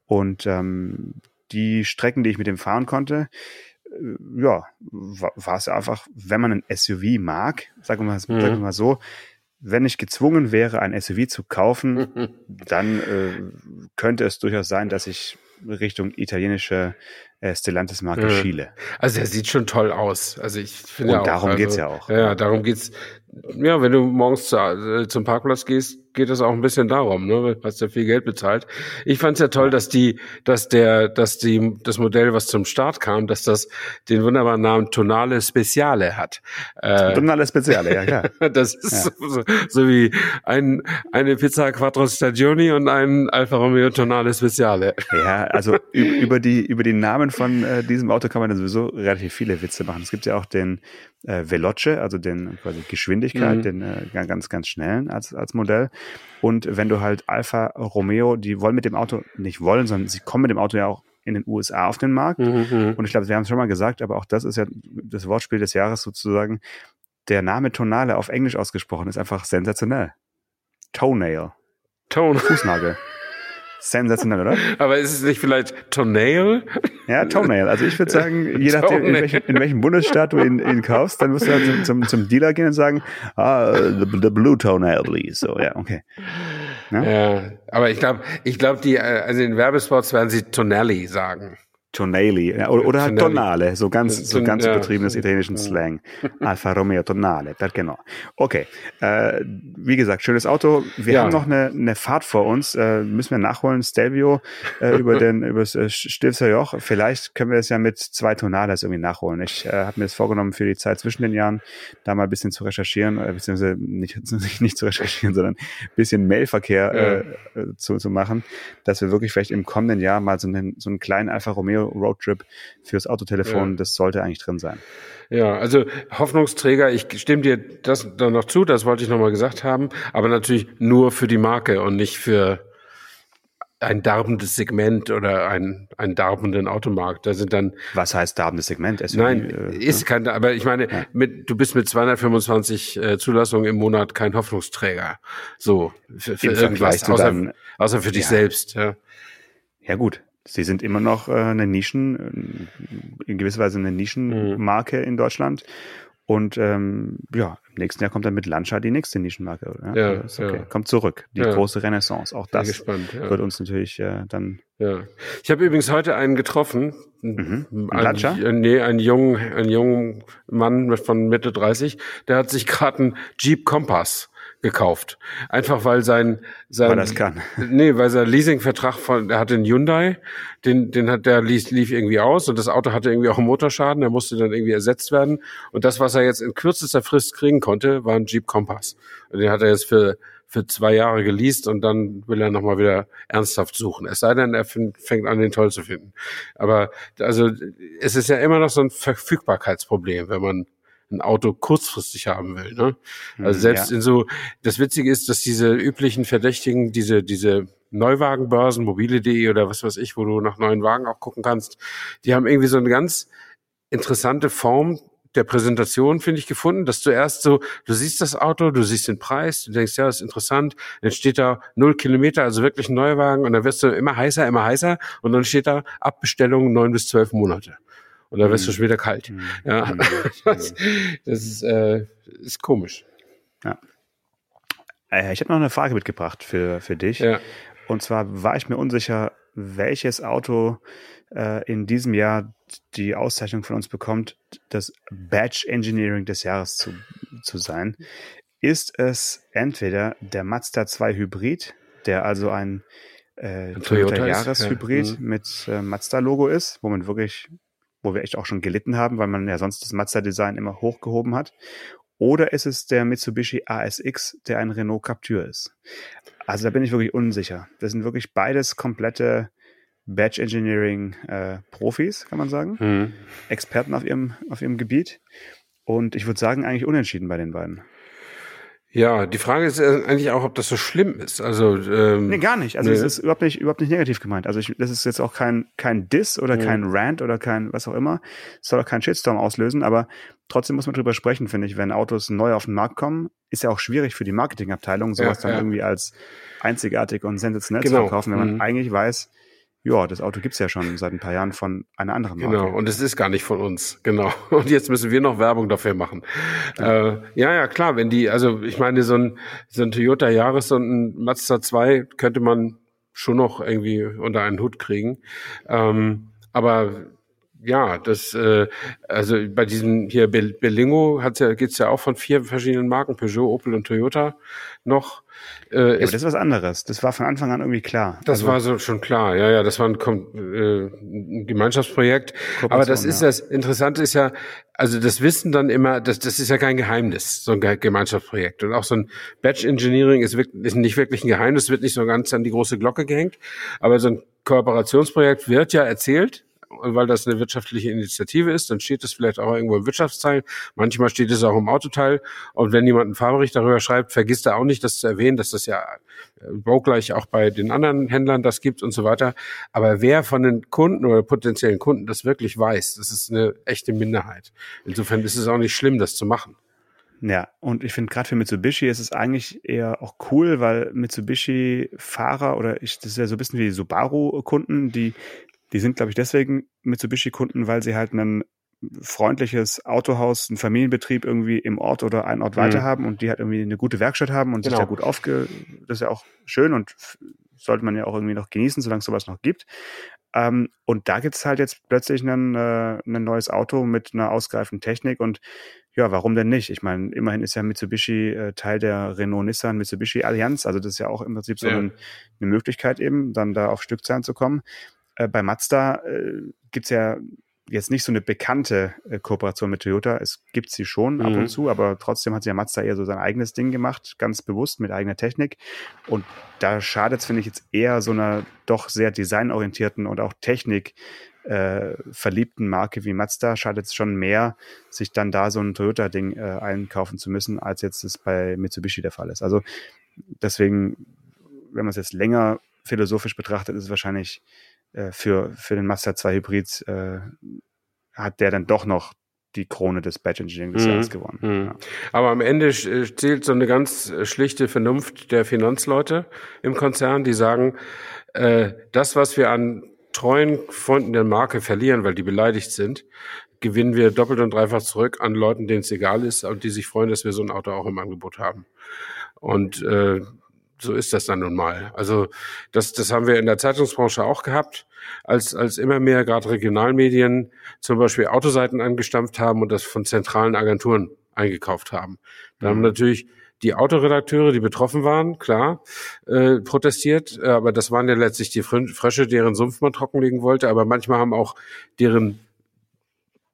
Und ähm, die Strecken, die ich mit dem fahren konnte, ja, wa- war es einfach, wenn man ein SUV mag, sagen wir mal, Mhm. sagen wir mal so, wenn ich gezwungen wäre, ein SUV zu kaufen, dann äh, könnte es durchaus sein, dass ich Richtung italienische äh, Stellantis-Marke Ja. schiele. Also er sieht schon toll aus. Also ich finde Und auch, darum also, geht's ja auch. Ja, darum geht's. Ja, wenn du morgens zu, äh, zum Parkplatz gehst, geht es auch ein bisschen darum, ne? Du hast ja viel Geld bezahlt. Ich fand's ja toll, dass die, dass der, dass die, das Modell, was zum Start kam, dass das den wunderbaren Namen Tonale Speciale hat. Äh, Tonale Speziale, ja klar. das ist so, so wie ein, eine Pizza Quattro Stagioni und ein Alfa Romeo Tonale Speciale. Ja, also über die, über die Namen von äh, diesem Auto kann man ja sowieso relativ viele Witze machen. Es gibt ja auch den äh, Veloce, also den quasi Geschwindigkeit, Mhm. den äh, ga- ganz, ganz schnellen als, als Modell. Und wenn du halt Alfa Romeo, die wollen mit dem Auto, nicht wollen, sondern sie kommen mit dem Auto ja auch in den USA auf den Markt. Mhm. Und ich glaube, wir haben es schon mal gesagt, aber auch das ist ja das Wortspiel des Jahres sozusagen. Der Name Tonale auf Englisch ausgesprochen ist einfach sensationell. Toenail, Tone. Fußnagel. sensationell, oder? Aber ist es nicht vielleicht Toenail? Ja, Toenail. Also ich würde sagen, je nachdem, in welchem, in welchem Bundesstaat du ihn, ihn kaufst, dann musst du halt zum, zum, zum Dealer gehen und sagen, ah, the, the blue toenail, please. So, ja, okay. Ja? Ja, aber ich glaube, ich glaube, die, äh, also in Werbespots werden sie Tonelli sagen. Tonali. Ja, oder, oder halt. Tonale, so ganz, so Ton- ganz ja. übertriebenes italienischen Slang. Alfa Romeo Tonale, perché no? Okay, äh, wie gesagt, schönes Auto. Wir Ja. haben noch eine, eine Fahrt vor uns, äh, müssen wir nachholen, Stelvio äh, über den über das äh, Stilfser Joch. Vielleicht können wir es ja mit zwei Tonales irgendwie nachholen. Ich äh, habe mir das vorgenommen für die Zeit zwischen den Jahren, da mal ein bisschen zu recherchieren, äh, beziehungsweise nicht, nicht, zu recherchieren, sondern ein bisschen Mailverkehr äh, äh, zu, zu machen, dass wir wirklich vielleicht im kommenden Jahr mal so einen, so einen kleinen Alfa Romeo Roadtrip fürs Autotelefon, Ja. das sollte eigentlich drin sein. Ja, also Hoffnungsträger, ich stimme dir das dann noch zu, das wollte ich nochmal gesagt haben, aber natürlich nur für die Marke und nicht für ein darbendes Segment oder ein, einen darbenden Automarkt. Da sind dann, Was heißt darbendes Segment? SUV, nein, äh, ist kein, aber ich meine, mit, du bist mit 225 äh, Zulassungen im Monat kein Hoffnungsträger. So, für, für irgendwas, außer, deinem- außer für dich Ja. selbst. Ja. Ja gut, sie sind immer noch äh, eine Nischen, äh, in gewisser Weise eine Nischenmarke in Deutschland. Und ähm, ja, im nächsten Jahr kommt dann mit Lancia die nächste Nischenmarke. Ja, Ja, ist okay. ja. Kommt zurück, die Ja. große Renaissance. Auch das gespannt. Wird uns natürlich äh, dann Ja. Ich habe übrigens heute einen getroffen. Mhm. Ein Ein, äh, nee, einen jungen, einen jungen Mann von Mitte 30, der hat sich gerade einen Jeep Compass gekauft. Einfach weil sein, sein Weil das kann. Nee, weil sein Leasingvertrag von, er hatte einen Hyundai, den, den hat der lief, lief irgendwie aus und das Auto hatte irgendwie auch einen Motorschaden, der musste dann irgendwie ersetzt werden. Und das, was er jetzt in kürzester Frist kriegen konnte, war ein Jeep Compass. Und den hat er jetzt für, für zwei Jahre geleast und dann will er nochmal wieder ernsthaft suchen. Es sei denn, er fängt an, den toll zu finden. Aber also es ist ja immer noch so ein Verfügbarkeitsproblem, wenn man ein Auto kurzfristig haben will. Ne? Also Mhm, selbst ja. in so, das Witzige ist, dass diese üblichen Verdächtigen, diese, diese Neuwagenbörsen, mobile.de oder was weiß ich, wo du nach neuen Wagen auch gucken kannst, die haben irgendwie so eine ganz interessante Form der Präsentation, finde ich, gefunden, dass du erst so, du siehst das Auto, du siehst den Preis, du denkst, ja, das ist interessant, dann steht da null Kilometer, also wirklich ein Neuwagen und dann wirst du immer heißer, immer heißer und dann steht da Abbestellung neun bis zwölf Monate. Und dann wirst du Mhm. schon wieder kalt. Mhm. Ja, das, das ist, äh, ist komisch. Äh, ich habe noch eine Frage mitgebracht für, für dich. Ja. Und zwar war ich mir unsicher, welches Auto äh, in diesem Jahr die Auszeichnung von uns bekommt, das Badge Engineering des Jahres zu, zu sein. Ist es entweder der Mazda 2 Hybrid, der also ein äh, Ein Toyota, Toyota Jahreshybrid ja. Mhm. mit äh, Mazda-Logo ist, wo man wirklich, wo wir echt auch schon gelitten haben, weil man ja sonst das Mazda-Design immer hochgehoben hat. Oder ist es der Mitsubishi ASX, der ein Renault Captur ist? Also da bin ich wirklich unsicher. Das sind wirklich beides komplette Badge Engineering äh, Profis, kann man sagen. Hm. Experten auf ihrem, auf ihrem Gebiet. Und ich würde sagen, eigentlich unentschieden bei den beiden. Ja, die Frage ist äh, eigentlich auch, ob das so schlimm ist. Also ähm, Nee, gar nicht. Also Nee. es ist überhaupt nicht, überhaupt nicht negativ gemeint. Also ich, das ist jetzt auch kein, kein Diss oder Mhm. kein Rant oder kein was auch immer. Es soll auch keinen Shitstorm auslösen, aber trotzdem muss man drüber sprechen, finde ich. Wenn Autos neu auf den Markt kommen, ist ja auch schwierig für die Marketingabteilung, sowas Ja, dann ja. irgendwie als einzigartig und sensationell zu Genau. verkaufen, wenn man Mhm. eigentlich weiß, ja, das Auto gibt's ja schon seit ein paar Jahren von einer anderen Marke. Genau, und es ist gar nicht von uns, genau. Und jetzt müssen wir noch Werbung dafür machen. Ja, äh, ja, ja, klar, wenn die, also ich meine, so ein, so ein Toyota Yaris und ein Mazda 2 könnte man schon noch irgendwie unter einen Hut kriegen. Ähm, aber ja, das, äh, also bei diesem hier Bel Berlingo hat's ja, geht's ja auch von vier verschiedenen Marken, Peugeot, Opel und Toyota noch. Äh, Ja, aber das ist was anderes. Das war von Anfang an irgendwie klar. das Also, war so schon klar, ja, ja, das war ein, äh, ein Gemeinschaftsprojekt. Aber das ist ja. das Interessante ist ja, also das Wissen dann immer, das, das ist ja kein Geheimnis, so ein Ge Gemeinschaftsprojekt. Und auch so ein Batch Engineering ist, wirklich, ist nicht wirklich ein Geheimnis, wird nicht so ganz an die große Glocke gehängt. Aber so ein Kooperationsprojekt wird ja erzählt. Und weil das eine wirtschaftliche Initiative ist, dann steht es vielleicht auch irgendwo im Wirtschaftsteil. Manchmal steht es auch im Autoteil. Und wenn jemand einen Fahrbericht darüber schreibt, vergisst er auch nicht, das zu erwähnen, dass das ja äh, baugleich auch bei den anderen Händlern das gibt und so weiter. Aber wer von den Kunden oder potenziellen Kunden das wirklich weiß, das ist eine echte Minderheit. Insofern ist es auch nicht schlimm, das zu machen. Ja, und ich finde gerade für Mitsubishi ist es eigentlich eher auch cool, weil Mitsubishi-Fahrer oder ich, das ist ja so ein bisschen wie Subaru-Kunden, die, die sind, glaube ich, deswegen Mitsubishi-Kunden, weil sie halt ein freundliches Autohaus, einen Familienbetrieb irgendwie im Ort oder einen Ort weiter Mhm. haben und die halt irgendwie eine gute Werkstatt haben und sich Genau. da gut aufge... Das ist ja auch schön und sollte man ja auch irgendwie noch genießen, solange es sowas noch gibt. Ähm, und da gibt's halt jetzt plötzlich ein, äh, ein neues Auto mit einer ausgereiften Technik und ja, warum denn nicht? Ich meine, immerhin ist ja Mitsubishi äh, Teil der Renault-Nissan-Mitsubishi-Allianz. Also das ist ja auch im Prinzip so Ja. ein, eine Möglichkeit eben, dann da auf Stückzahlen zu kommen. Äh, bei Mazda äh, gibt's ja jetzt nicht so eine bekannte äh, Kooperation mit Toyota. Es gibt sie schon ab Mhm. und zu, aber trotzdem hat sich ja Mazda eher so sein eigenes Ding gemacht, ganz bewusst mit eigener Technik. Und da schadet's, finde ich, jetzt eher so einer doch sehr designorientierten und auch Technik äh, verliebten Marke wie Mazda schadet es schon mehr, sich dann da so ein Toyota-Ding äh, einkaufen zu müssen, als jetzt es bei Mitsubishi der Fall ist. Also deswegen, wenn man es jetzt länger philosophisch betrachtet, ist es wahrscheinlich äh, für, für den Mazda 2 Hybrid äh, hat der dann doch noch die Krone des Badge Engineering des mhm. Jahres gewonnen. Mhm. Ja. Aber am Ende zählt so eine ganz schlichte Vernunft der Finanzleute im Konzern, die sagen, äh, das, was wir an treuen Freunden der Marke verlieren, weil die beleidigt sind, gewinnen wir doppelt und dreifach zurück an Leuten, denen es egal ist und die sich freuen, dass wir so ein Auto auch im Angebot haben. Und äh, so ist das dann nun mal. Also das, das haben wir in der Zeitungsbranche auch gehabt, als, als immer mehr gerade Regionalmedien zum Beispiel Autoseiten angestampft haben und das von zentralen Agenturen eingekauft haben. Da mhm. haben natürlich die Autoredakteure, die betroffen waren, klar, äh, protestiert, aber das waren ja letztlich die Frösche, deren Sumpf man trockenlegen wollte, aber manchmal haben auch deren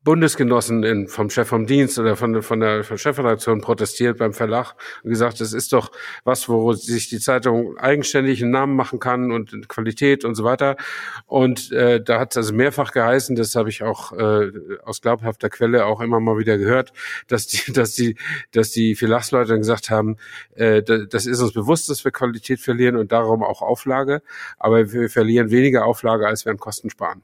Bundesgenossen in, vom Chef vom Dienst oder von, von der von Chefredaktion protestiert beim Verlag und gesagt, das ist doch was, wo sich die Zeitung eigenständig einen Namen machen kann und Qualität und so weiter. Und äh, da hat es also mehrfach geheißen, das habe ich auch äh, aus glaubhafter Quelle auch immer mal wieder gehört, dass die, dass die, dass die Verlagsleute gesagt haben, äh, das ist uns bewusst, dass wir Qualität verlieren und darum auch Auflage, aber wir verlieren weniger Auflage, als wir an Kosten sparen.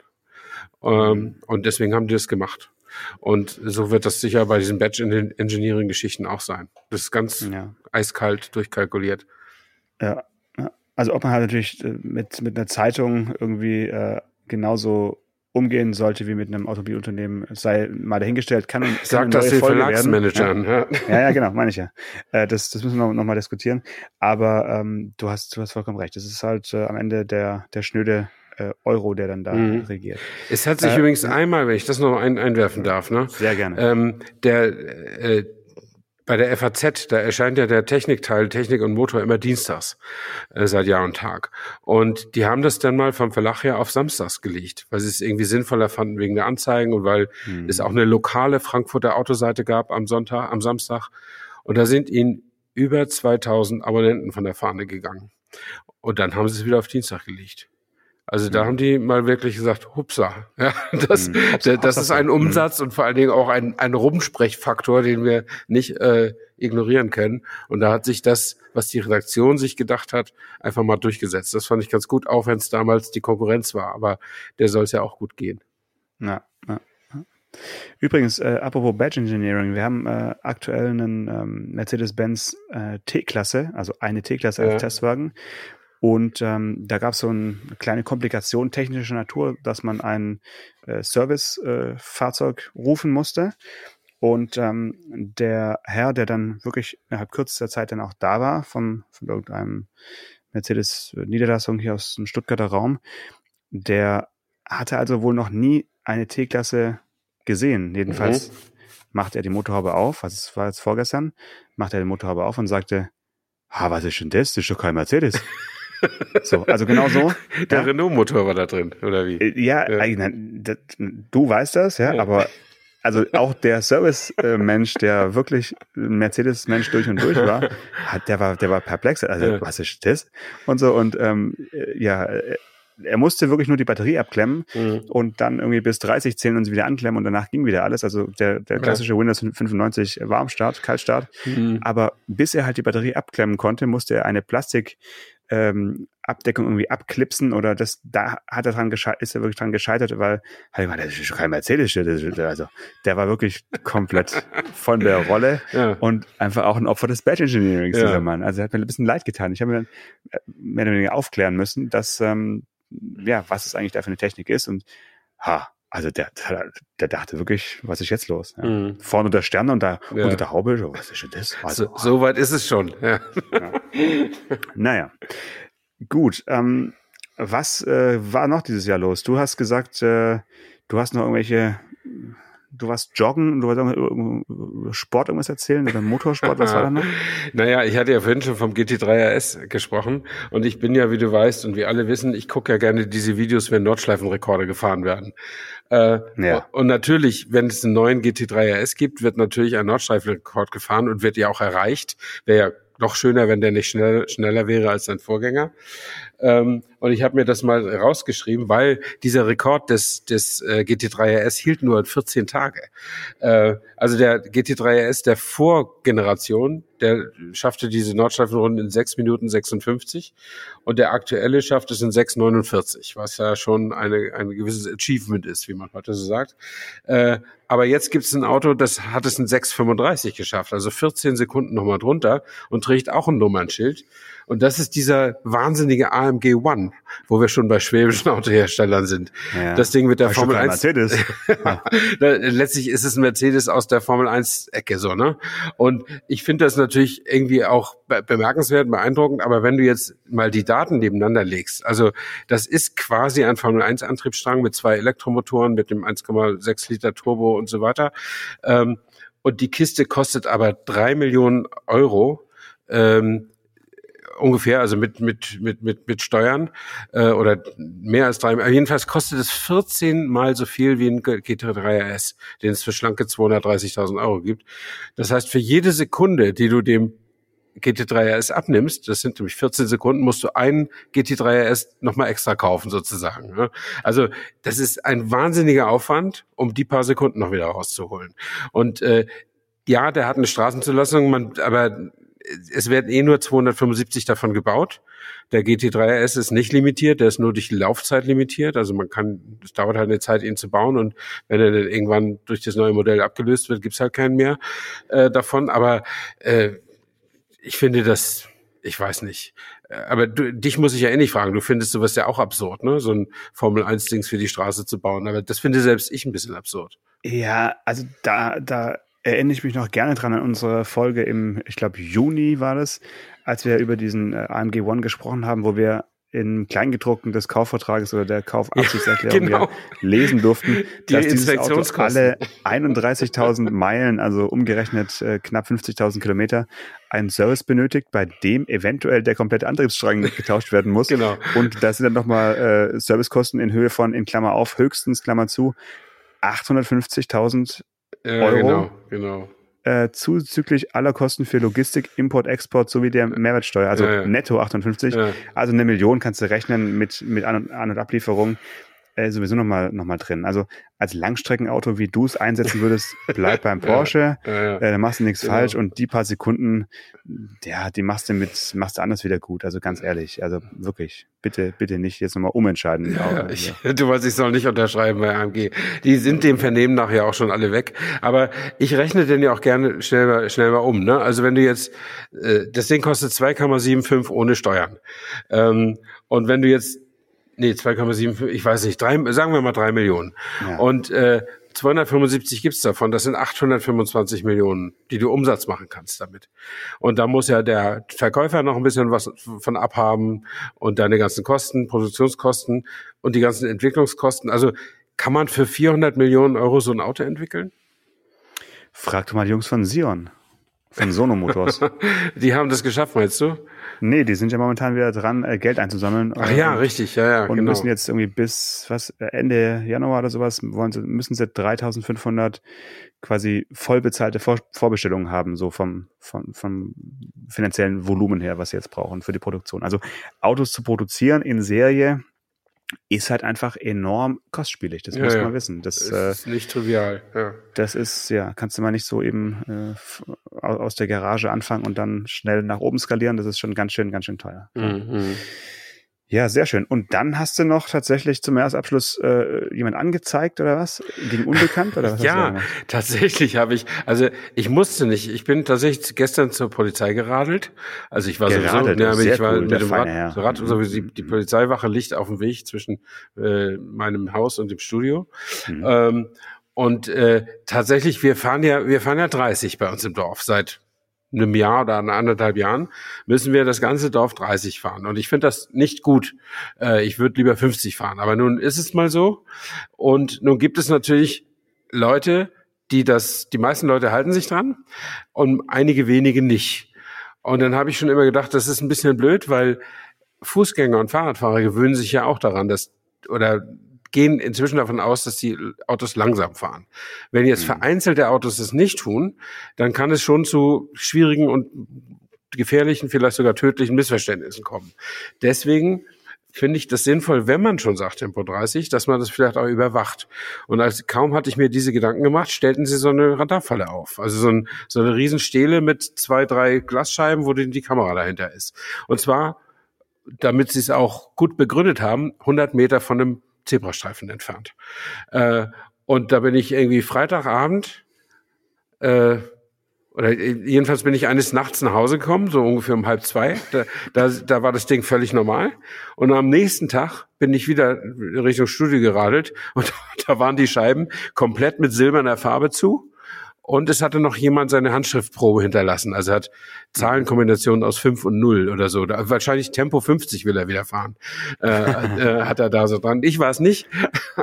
Ähm, mhm. und deswegen haben die das gemacht. Und so wird das sicher bei diesen Batch-Engineering-Geschichten auch sein. Das ist ganz ja. eiskalt durchkalkuliert. Ja, also ob man halt natürlich äh, mit, mit einer Zeitung irgendwie äh, genauso umgehen sollte wie mit einem Automobilunternehmen, sei mal dahingestellt, kann und Sagt das den Verlagsmanagern. Ja. ja. ja, genau, meine ich ja. Äh, das, das müssen wir noch, noch diskutieren. Aber ähm, du hast, du hast vollkommen recht. Das ist halt äh, am Ende der, der schnöde äh, Euro, der dann da mhm. regiert. Es hat sich äh, übrigens einmal, wenn ich das noch ein, einwerfen darf, ne? Sehr gerne. Ähm, der äh, bei der FAZ, da erscheint ja der Technikteil, Technik und Motor immer dienstags äh, seit Jahr und Tag. Und die haben das dann mal vom Verlag her auf Samstags gelegt, weil sie es irgendwie sinnvoller fanden wegen der Anzeigen und weil mhm. es auch eine lokale Frankfurter Autoseite gab am Sonntag, am Samstag. Und da sind ihnen über 2000 Abonnenten von der Fahne gegangen. Und dann haben sie es wieder auf Dienstag gelegt. Also da mhm. haben die mal wirklich gesagt, hupsa, ja, das, mhm. das ist ein Umsatz und vor allen Dingen auch ein, ein Rumsprechfaktor, den wir nicht äh, ignorieren können. Und da hat sich das, was die Redaktion sich gedacht hat, einfach mal durchgesetzt. Das fand ich ganz gut, auch wenn es damals die Konkurrenz war. Aber der soll es ja auch gut gehen. Ja, ja. Übrigens, äh, apropos Badge Engineering, wir haben äh, aktuell einen ähm, Mercedes-Benz äh, T-Klasse, also eine T-Klasse als ja. Testwagen. Und ähm, da gab es so eine kleine Komplikation technischer Natur, dass man ein äh, Servicefahrzeug äh, rufen musste. Und ähm, der Herr, der dann wirklich innerhalb kürzester Zeit dann auch da war, von, von irgendeinem Mercedes-Niederlassung hier aus dem Stuttgarter Raum, der hatte also wohl noch nie eine T-Klasse gesehen. Jedenfalls mhm. macht er die Motorhaube auf, also es war jetzt vorgestern, macht er die Motorhaube auf und sagte, ha, was ist denn das? Das ist doch kein Mercedes. So, also genau so. Der ja. Renault-Motor war da drin, oder wie? Äh, ja, ja. du weißt das, ja, ja. aber also auch der Service-Mensch, der wirklich Mercedes-Mensch durch und durch war, hat, der war, der war perplex. Also, was ist das? Und so, und ähm, ja, er musste wirklich nur die Batterie abklemmen mhm. und dann irgendwie bis 30 zählen und sie wieder anklemmen und danach ging wieder alles. Also der, der klassische ja. Windows 95 Warmstart, Kaltstart. Mhm. Aber bis er halt die Batterie abklemmen konnte, musste er eine Plastik ähm, Abdeckung irgendwie abklipsen oder das, da hat er dran gescheitert, ist er wirklich dran gescheitert, weil, halt, das ist schon kein Mercedes, also, der war wirklich komplett von der Rolle ja. und einfach auch ein Opfer des Badge Engineering, ja. dieser Mann. Also, hat mir ein bisschen leid getan. Ich habe mir dann äh, mehr oder weniger aufklären müssen, dass, ähm, ja, was es eigentlich da für eine Technik ist und, ha, also der, der, dachte wirklich, was ist jetzt los? Ja. Mhm. Vorne der Stern und da ja. unter der Haube, so, was ist denn das? Also, so, so weit ist es schon. Ja. ja. naja, gut. Ähm, was äh, war noch dieses Jahr los? Du hast gesagt, äh, du hast noch irgendwelche du warst joggen, du wolltest Sport irgendwas erzählen oder Motorsport, was war da noch? naja, ich hatte ja vorhin schon vom GT3 RS gesprochen und ich bin ja, wie du weißt und wie alle wissen, ich gucke ja gerne diese Videos, wenn Nordschleifenrekorde gefahren werden. Äh, ja. Und natürlich, wenn es einen neuen GT3 RS gibt, wird natürlich ein Nordschleifenrekord gefahren und wird ja auch erreicht. Wäre ja noch schöner, wenn der nicht schnell, schneller wäre als sein Vorgänger. Ähm, und ich habe mir das mal rausgeschrieben, weil dieser Rekord des, des äh, GT3 RS hielt nur 14 Tage. Äh, also der GT3 RS der Vorgeneration, der schaffte diese Nordschleifenrunden in 6 Minuten 56 und der aktuelle schafft es in 6,49, was ja schon eine, ein gewisses Achievement ist, wie man heute so sagt. Äh, aber jetzt gibt es ein Auto, das hat es in 6,35 geschafft, also 14 Sekunden nochmal drunter und trägt auch ein Nummernschild. Und das ist dieser wahnsinnige AMG One, wo wir schon bei schwäbischen Autoherstellern sind. Ja, das Ding mit der Formel 1. Mercedes. Letztlich ist es ein Mercedes aus der Formel 1 Ecke so, ne? Und ich finde das natürlich irgendwie auch bemerkenswert, beeindruckend, aber wenn du jetzt mal die Daten nebeneinander legst, also das ist quasi ein Formel 1 Antriebsstrang mit zwei Elektromotoren, mit dem 1,6 Liter Turbo und so weiter. Ähm, und die Kiste kostet aber drei Millionen Euro. Ähm, ungefähr, also mit mit mit mit mit Steuern äh, oder mehr als drei. Jedenfalls kostet es 14 mal so viel wie ein GT3 RS, den es für schlanke 230.000 Euro gibt. Das heißt, für jede Sekunde, die du dem GT3 RS abnimmst, das sind nämlich 14 Sekunden, musst du einen GT3 RS nochmal extra kaufen sozusagen. Ne? Also das ist ein wahnsinniger Aufwand, um die paar Sekunden noch wieder rauszuholen. Und äh, ja, der hat eine Straßenzulassung, man, aber es werden eh nur 275 davon gebaut. Der GT3 RS ist nicht limitiert, der ist nur durch die Laufzeit limitiert. Also man kann, es dauert halt eine Zeit, ihn zu bauen und wenn er dann irgendwann durch das neue Modell abgelöst wird, gibt's halt keinen mehr äh, davon. Aber äh, ich finde das, ich weiß nicht. Aber du, dich muss ich ja ähnlich fragen. Du findest sowas ja auch absurd, ne? So ein Formel 1 Dings für die Straße zu bauen. Aber das finde selbst ich ein bisschen absurd. Ja, also da, da erinnere ich mich noch gerne dran an unsere Folge im, ich glaube, Juni war das, als wir über diesen äh, AMG One gesprochen haben, wo wir im Kleingedruckten des Kaufvertrages oder der Kaufabsichtserklärung ja, genau. lesen durften, Die dass dieses Auto alle 31.000 Meilen, also umgerechnet äh, knapp 50.000 Kilometer, einen Service benötigt, bei dem eventuell der komplette Antriebsstrang getauscht werden muss. genau. Und da sind dann nochmal äh, Servicekosten in Höhe von, in Klammer auf, höchstens Klammer zu, 850.000 ja, Euro. Genau, genau. Äh, zuzüglich aller Kosten für Logistik, Import, Export sowie der Mehrwertsteuer, also ja, ja. netto 58. Ja. Also eine Million kannst du rechnen mit, mit An- und Ablieferung äh, sowieso nochmal noch mal drin. Also als Langstreckenauto, wie du es einsetzen würdest, bleib beim Porsche, ja, ja, ja. Äh, dann machst du nichts genau. falsch und die paar Sekunden, ja, die machst du mit, machst du anders wieder gut. Also ganz ehrlich, also wirklich, bitte, bitte nicht jetzt nochmal umentscheiden. Ja, ich, du weißt, ich soll nicht unterschreiben bei AMG. Die sind dem Vernehmen nachher auch schon alle weg. Aber ich rechne den ja auch gerne schnell mal, schnell mal um. Ne? Also wenn du jetzt, äh, das Ding kostet 2,75 ohne Steuern. Ähm, und wenn du jetzt nee, 2,7, ich weiß nicht, drei, sagen wir mal drei Millionen. Ja. Und äh, 275 gibt's davon, das sind 825 Millionen, die du Umsatz machen kannst damit. Und da muss ja der Verkäufer noch ein bisschen was von abhaben und deine ganzen Kosten, Produktionskosten und die ganzen Entwicklungskosten. Also kann man für 400 Millionen Euro so ein Auto entwickeln? Frag doch mal die Jungs von Sion, von Sono Motors. die haben das geschafft, meinst du? Nee, die sind ja momentan wieder dran, äh, Geld einzusammeln. Ach ja, richtig, ja, ja. Und genau. müssen jetzt irgendwie bis was Ende Januar oder sowas wollen sie müssen sie 3.500 quasi vollbezahlte Vor Vorbestellungen haben, so vom, vom vom finanziellen Volumen her, was sie jetzt brauchen für die Produktion. Also Autos zu produzieren in Serie ist halt einfach enorm kostspielig. Das ja, muss man ja. wissen. Das ist äh, nicht trivial. Ja. Das ist ja, kannst du mal nicht so eben äh, aus der Garage anfangen und dann schnell nach oben skalieren. Das ist schon ganz schön, ganz schön teuer. Mhm. Ja, sehr schön. Und dann hast du noch tatsächlich zum Jahresabschluss äh, jemand angezeigt oder was? Gegen Unbekannt oder was? ja, tatsächlich habe ich, also ich musste nicht. Ich bin tatsächlich gestern zur Polizei geradelt. Also ich war geradelt, sowieso, ja, ich war cool, mit dem Rad, Rad so wie die, die Polizeiwache liegt auf dem Weg zwischen äh, meinem Haus und dem Studio. Mhm. Ähm, und äh, tatsächlich, wir fahren ja, wir fahren ja 30 bei uns im Dorf seit einem Jahr oder anderthalb Jahren, müssen wir das ganze Dorf 30 fahren. Und ich finde das nicht gut. Äh, ich würde lieber 50 fahren. Aber nun ist es mal so. Und nun gibt es natürlich Leute, die das, die meisten Leute halten sich dran und einige wenige nicht. Und dann habe ich schon immer gedacht, das ist ein bisschen blöd, weil Fußgänger und Fahrradfahrer gewöhnen sich ja auch daran, dass oder gehen inzwischen davon aus, dass die Autos langsam fahren. Wenn jetzt mhm. vereinzelte Autos das nicht tun, dann kann es schon zu schwierigen und gefährlichen, vielleicht sogar tödlichen Missverständnissen kommen. Deswegen finde ich das sinnvoll, wenn man schon sagt Tempo 30, dass man das vielleicht auch überwacht. Und als kaum hatte ich mir diese Gedanken gemacht, stellten sie so eine Radarfalle auf. Also so, ein, so eine Riesenstele mit zwei, drei Glasscheiben, wo die Kamera dahinter ist. Und zwar, damit sie es auch gut begründet haben, 100 Meter von einem Zebrastreifen entfernt. Äh, und da bin ich irgendwie Freitagabend äh, oder jedenfalls bin ich eines Nachts nach Hause gekommen, so ungefähr um halb zwei. Da, da, da war das Ding völlig normal. Und am nächsten Tag bin ich wieder Richtung Studio geradelt und da waren die Scheiben komplett mit silberner Farbe zu. Und es hatte noch jemand seine Handschriftprobe hinterlassen. Also er hat Zahlenkombinationen aus 5 und 0 oder so. Da, wahrscheinlich Tempo 50 will er wieder fahren. Äh, äh, hat er da so dran. Ich war es nicht.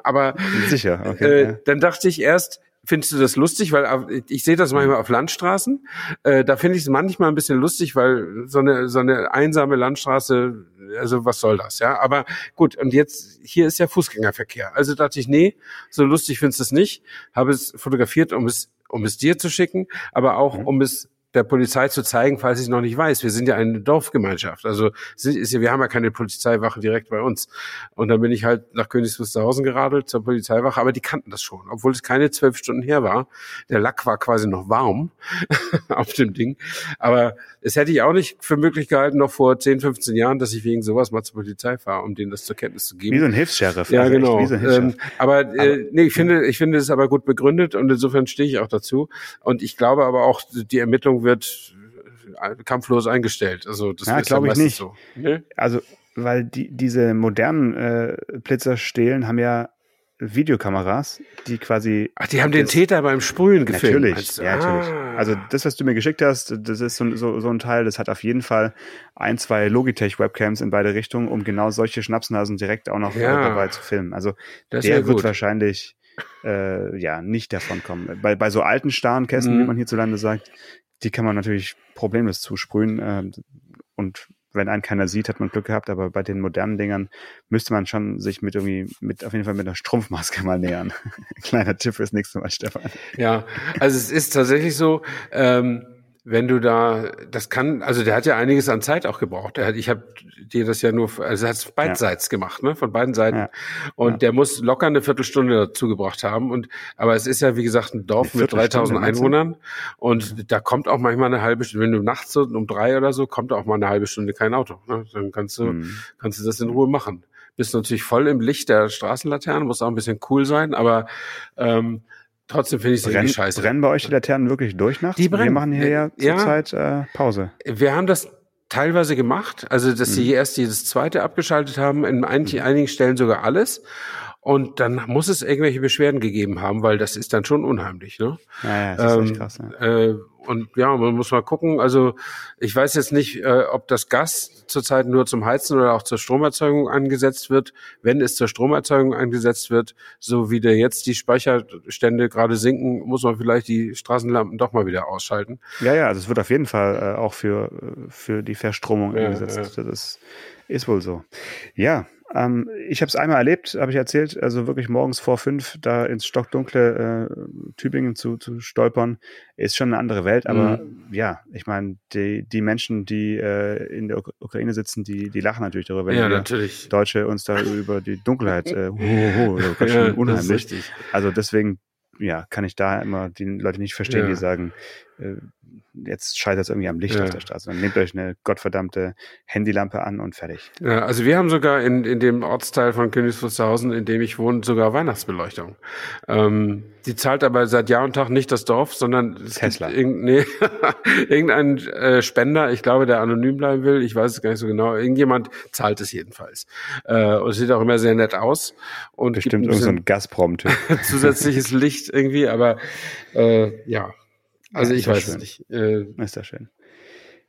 Aber Sicher, okay, äh, ja. dann dachte ich erst, findest du das lustig? Weil auf- ich sehe das manchmal auf Landstraßen. Äh, da finde ich es manchmal ein bisschen lustig, weil so eine, so eine einsame Landstraße, also was soll das, ja? Aber gut, und jetzt, hier ist ja Fußgängerverkehr. Also dachte ich, nee, so lustig findest du es nicht. Habe es fotografiert, um es, um es dir zu schicken, aber auch, um es der Polizei zu zeigen, falls ich es noch nicht weiß. Wir sind ja eine Dorfgemeinschaft. Also ist ja, wir haben ja keine Polizeiwache direkt bei uns. Und dann bin ich halt nach Königs Wusterhausen geradelt zur Polizeiwache, aber die kannten das schon, obwohl es keine zwölf Stunden her war. Der Lack war quasi noch warm auf dem Ding. Aber es hätte ich auch nicht für möglich gehalten, noch vor 10, 15 Jahren, dass ich wegen sowas mal zur Polizei fahre, um denen das zur Kenntnis zu geben. Wie so ein Hilfs-Sheriff. Ja, also genau. So ein Hilfs-Sheriff. Ähm, aber äh, nee, ich finde, ich finde es aber gut begründet und insofern stehe ich auch dazu. Und ich glaube aber auch, die Ermittlung wird äh, kampflos eingestellt. Also das Ja, glaube ich meistens nicht. So. Ne? Also, weil die, diese modernen äh, Blitzerstelen haben ja Videokameras, die quasi. Ach, die haben den Täter beim Sprühen gefilmt. Natürlich, du? ja, natürlich. Ah. Also das, was du mir geschickt hast, das ist so, so, so ein Teil, das hat auf jeden Fall ein, zwei Logitech-Webcams in beide Richtungen, um genau solche Schnapsnasen direkt auch noch äh, Ja. dabei zu filmen. Also Das der wird gut. wahrscheinlich äh, ja nicht davon kommen. Bei, bei so alten starren Kästen, Mhm. wie man hierzulande sagt, die kann man natürlich problemlos zusprühen. Äh, und wenn einen keiner sieht, hat man Glück gehabt, aber bei den modernen Dingern müsste man schon sich mit irgendwie, mit auf jeden Fall mit einer Strumpfmaske mal nähern. Kleiner Tipp fürs nächste Mal, Stefan. Ja, also es ist tatsächlich so, ähm, wenn du da, das kann, also der hat ja einiges an Zeit auch gebraucht. Hat, ich habe dir das ja nur, also er hat es beidseits gemacht, ne, von beiden Seiten. Ja. Und Ja. der muss locker eine Viertelstunde dazu gebracht haben. Und aber es ist ja wie gesagt ein Dorf mit 3000 Viertelstunde, meinst du? Einwohnern. Und da kommt auch manchmal eine halbe Stunde, wenn du nachts so um drei oder so, kommt auch mal eine halbe Stunde kein Auto. Ne? Dann kannst du, Mhm. kannst du das in Ruhe machen. Bist natürlich voll im Licht der Straßenlaternen, muss auch ein bisschen cool sein, aber ähm, trotzdem finde ich es irgendwie scheiße. brennen bei euch die Laternen wirklich durch nachts? Die Wir brennen. machen hier ja Ja. zurzeit äh, Pause. Wir haben das teilweise gemacht, also dass Mhm. sie erst jedes zweite abgeschaltet haben, in einigen, einigen Stellen sogar alles. Und dann muss es irgendwelche Beschwerden gegeben haben, weil das ist dann schon unheimlich. Ne? Ja, ja, das ist echt Ähm, krass. Ja. Äh, und ja, man muss mal gucken. Also ich weiß jetzt nicht, äh, ob das Gas zurzeit nur zum Heizen oder auch zur Stromerzeugung angesetzt wird. Wenn es zur Stromerzeugung eingesetzt wird, so wie der jetzt die Speicherstände gerade sinken, muss man vielleicht die Straßenlampen doch mal wieder ausschalten. ja, ja, also es wird auf jeden Fall äh, auch für, äh, für die Verstromung Ja, eingesetzt. Das ist, ist wohl so. Ja, ähm, ich habe es einmal erlebt, habe ich erzählt, also wirklich morgens vor fünf da ins stockdunkle äh, Tübingen zu, zu stolpern, ist schon eine andere Welt. Aber Mhm. ja, ich meine, die, die Menschen, die äh, in der Uk Ukraine sitzen, die, die lachen natürlich darüber, wenn ja, wir natürlich. Deutsche uns da über die Dunkelheit äh, ho, ho, ho, Ja, das ist unheimlich. richtig. Also deswegen, ja, kann ich da immer die Leute nicht verstehen, Ja. die sagen, jetzt scheitert es irgendwie am Licht Ja. auf der Straße. Dann nehmt euch eine gottverdammte Handylampe an und fertig. Ja, also wir haben sogar in, in dem Ortsteil von Königs Wusterhausen, in dem ich wohne, sogar Weihnachtsbeleuchtung. Ähm, die zahlt aber seit Jahr und Tag nicht das Dorf, sondern es Tesla. Irgend, nee, irgendein äh, Spender, ich glaube, der anonym bleiben will, ich weiß es gar nicht so genau, irgendjemand zahlt es jedenfalls. Äh, und es sieht auch immer sehr nett aus und Bestimmt ein irgend so Gazprom-Typ. zusätzliches Licht irgendwie, aber äh, ja, also Ja, ich weiß schön. es nicht. Äh, ist ja schön.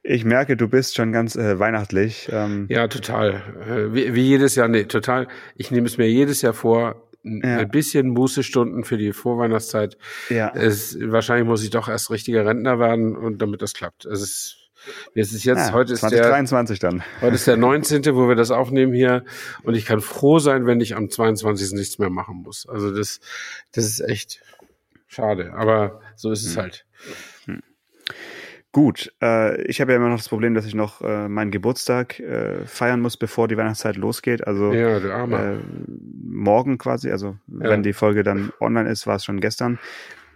Ich merke, du bist schon ganz äh, weihnachtlich. Ähm, Ja, total. Äh, Wie, wie jedes Jahr, nee, total. Ich nehme es mir jedes Jahr vor, ein Ja. ein bisschen Mußestunden für die Vorweihnachtszeit. ja. Es, wahrscheinlich muss ich doch erst richtiger Rentner werden und damit das klappt. Es ist, es ist jetzt, ja, heute ist der, 2023 dann. heute ist der 19., wo wir das aufnehmen hier und ich kann froh sein, wenn ich am 22. nichts mehr machen muss. Also das, das ist echt schade, aber so ist es Hm. halt. Gut, äh, ich habe ja immer noch das Problem, dass ich noch äh, meinen Geburtstag äh, feiern muss, bevor die Weihnachtszeit losgeht. Also Ja, du Armer. äh, morgen quasi, also Ja. wenn die Folge dann online ist, war es schon gestern.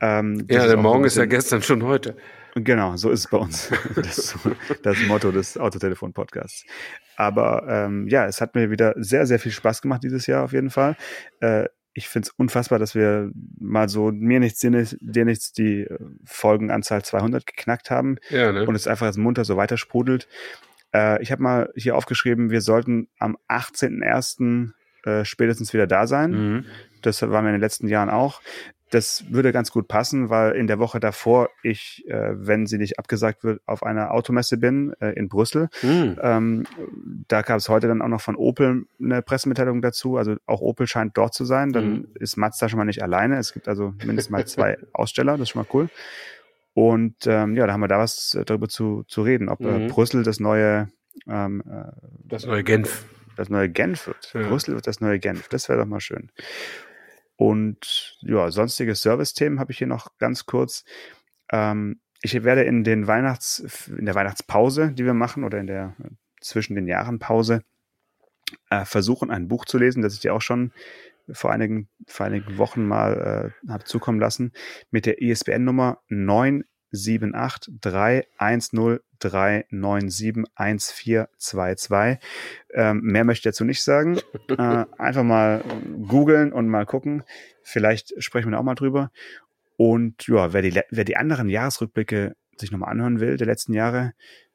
Ähm, ja, der Morgen ist ja gestern schon heute. Genau, so ist es bei uns. Das das Motto des Autotelefon-Podcasts. Aber ähm, ja, es hat mir wieder sehr, sehr viel Spaß gemacht dieses Jahr auf jeden Fall. Äh, ich finde es unfassbar, dass wir mal so mir nichts, dir nichts, dir nichts die äh, Folgenanzahl 200 geknackt haben Ja, ne? und es einfach jetzt munter so weiter sprudelt. Äh, ich habe mal hier aufgeschrieben, wir sollten am 18.01. Äh, spätestens wieder da sein. mhm. Das waren wir in den letzten Jahren auch. Das würde ganz gut passen, weil in der Woche davor ich, äh, wenn sie nicht abgesagt wird, auf einer Automesse bin äh, in Brüssel. Mhm. Ähm, da gab es heute dann auch noch von Opel eine Pressemitteilung dazu. Also auch Opel scheint dort zu sein. Dann Mhm. ist Mazda schon mal nicht alleine. Es gibt also mindestens mal zwei Aussteller. Das ist schon mal cool. Und ähm, ja, da haben wir da was äh, darüber zu, zu reden, ob äh, Mhm. Brüssel das neue ähm, äh, Das neue Genf. das neue Genf wird. Ja. Brüssel wird das neue Genf. Das wäre doch mal schön. Und ja, sonstige Service-Themen habe ich hier noch ganz kurz. Ähm, ich werde in den Weihnachts, in der Weihnachtspause, die wir machen, oder in der äh, zwischen den Jahren Pause, äh, versuchen, ein Buch zu lesen, das ich dir auch schon vor einigen, vor einigen Wochen mal äh, habe zukommen lassen, mit der ISBN-Nummer 9783103971422. Ähm, mehr möchte ich dazu nicht sagen. äh, einfach mal googeln und mal gucken. Vielleicht sprechen wir da auch mal drüber. Und ja, wer die, wer die anderen Jahresrückblicke sich nochmal anhören will, der letzten Jahre,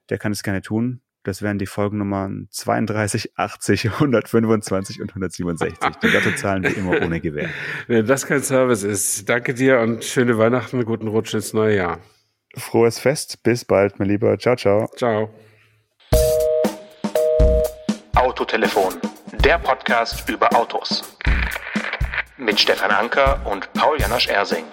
der kann es gerne tun. Das wären die Folgennummern 32, 80, 125 und 167. Die Lottozahlen wie immer ohne Gewähr. Wenn das kein Service ist, danke dir und schöne Weihnachten, guten Rutsch ins neue Jahr. Frohes Fest. Bis bald, mein Lieber. Ciao, ciao. Ciao. Autotelefon, der Podcast über Autos. Mit Stefan Anker und Paul Janosch Ersing.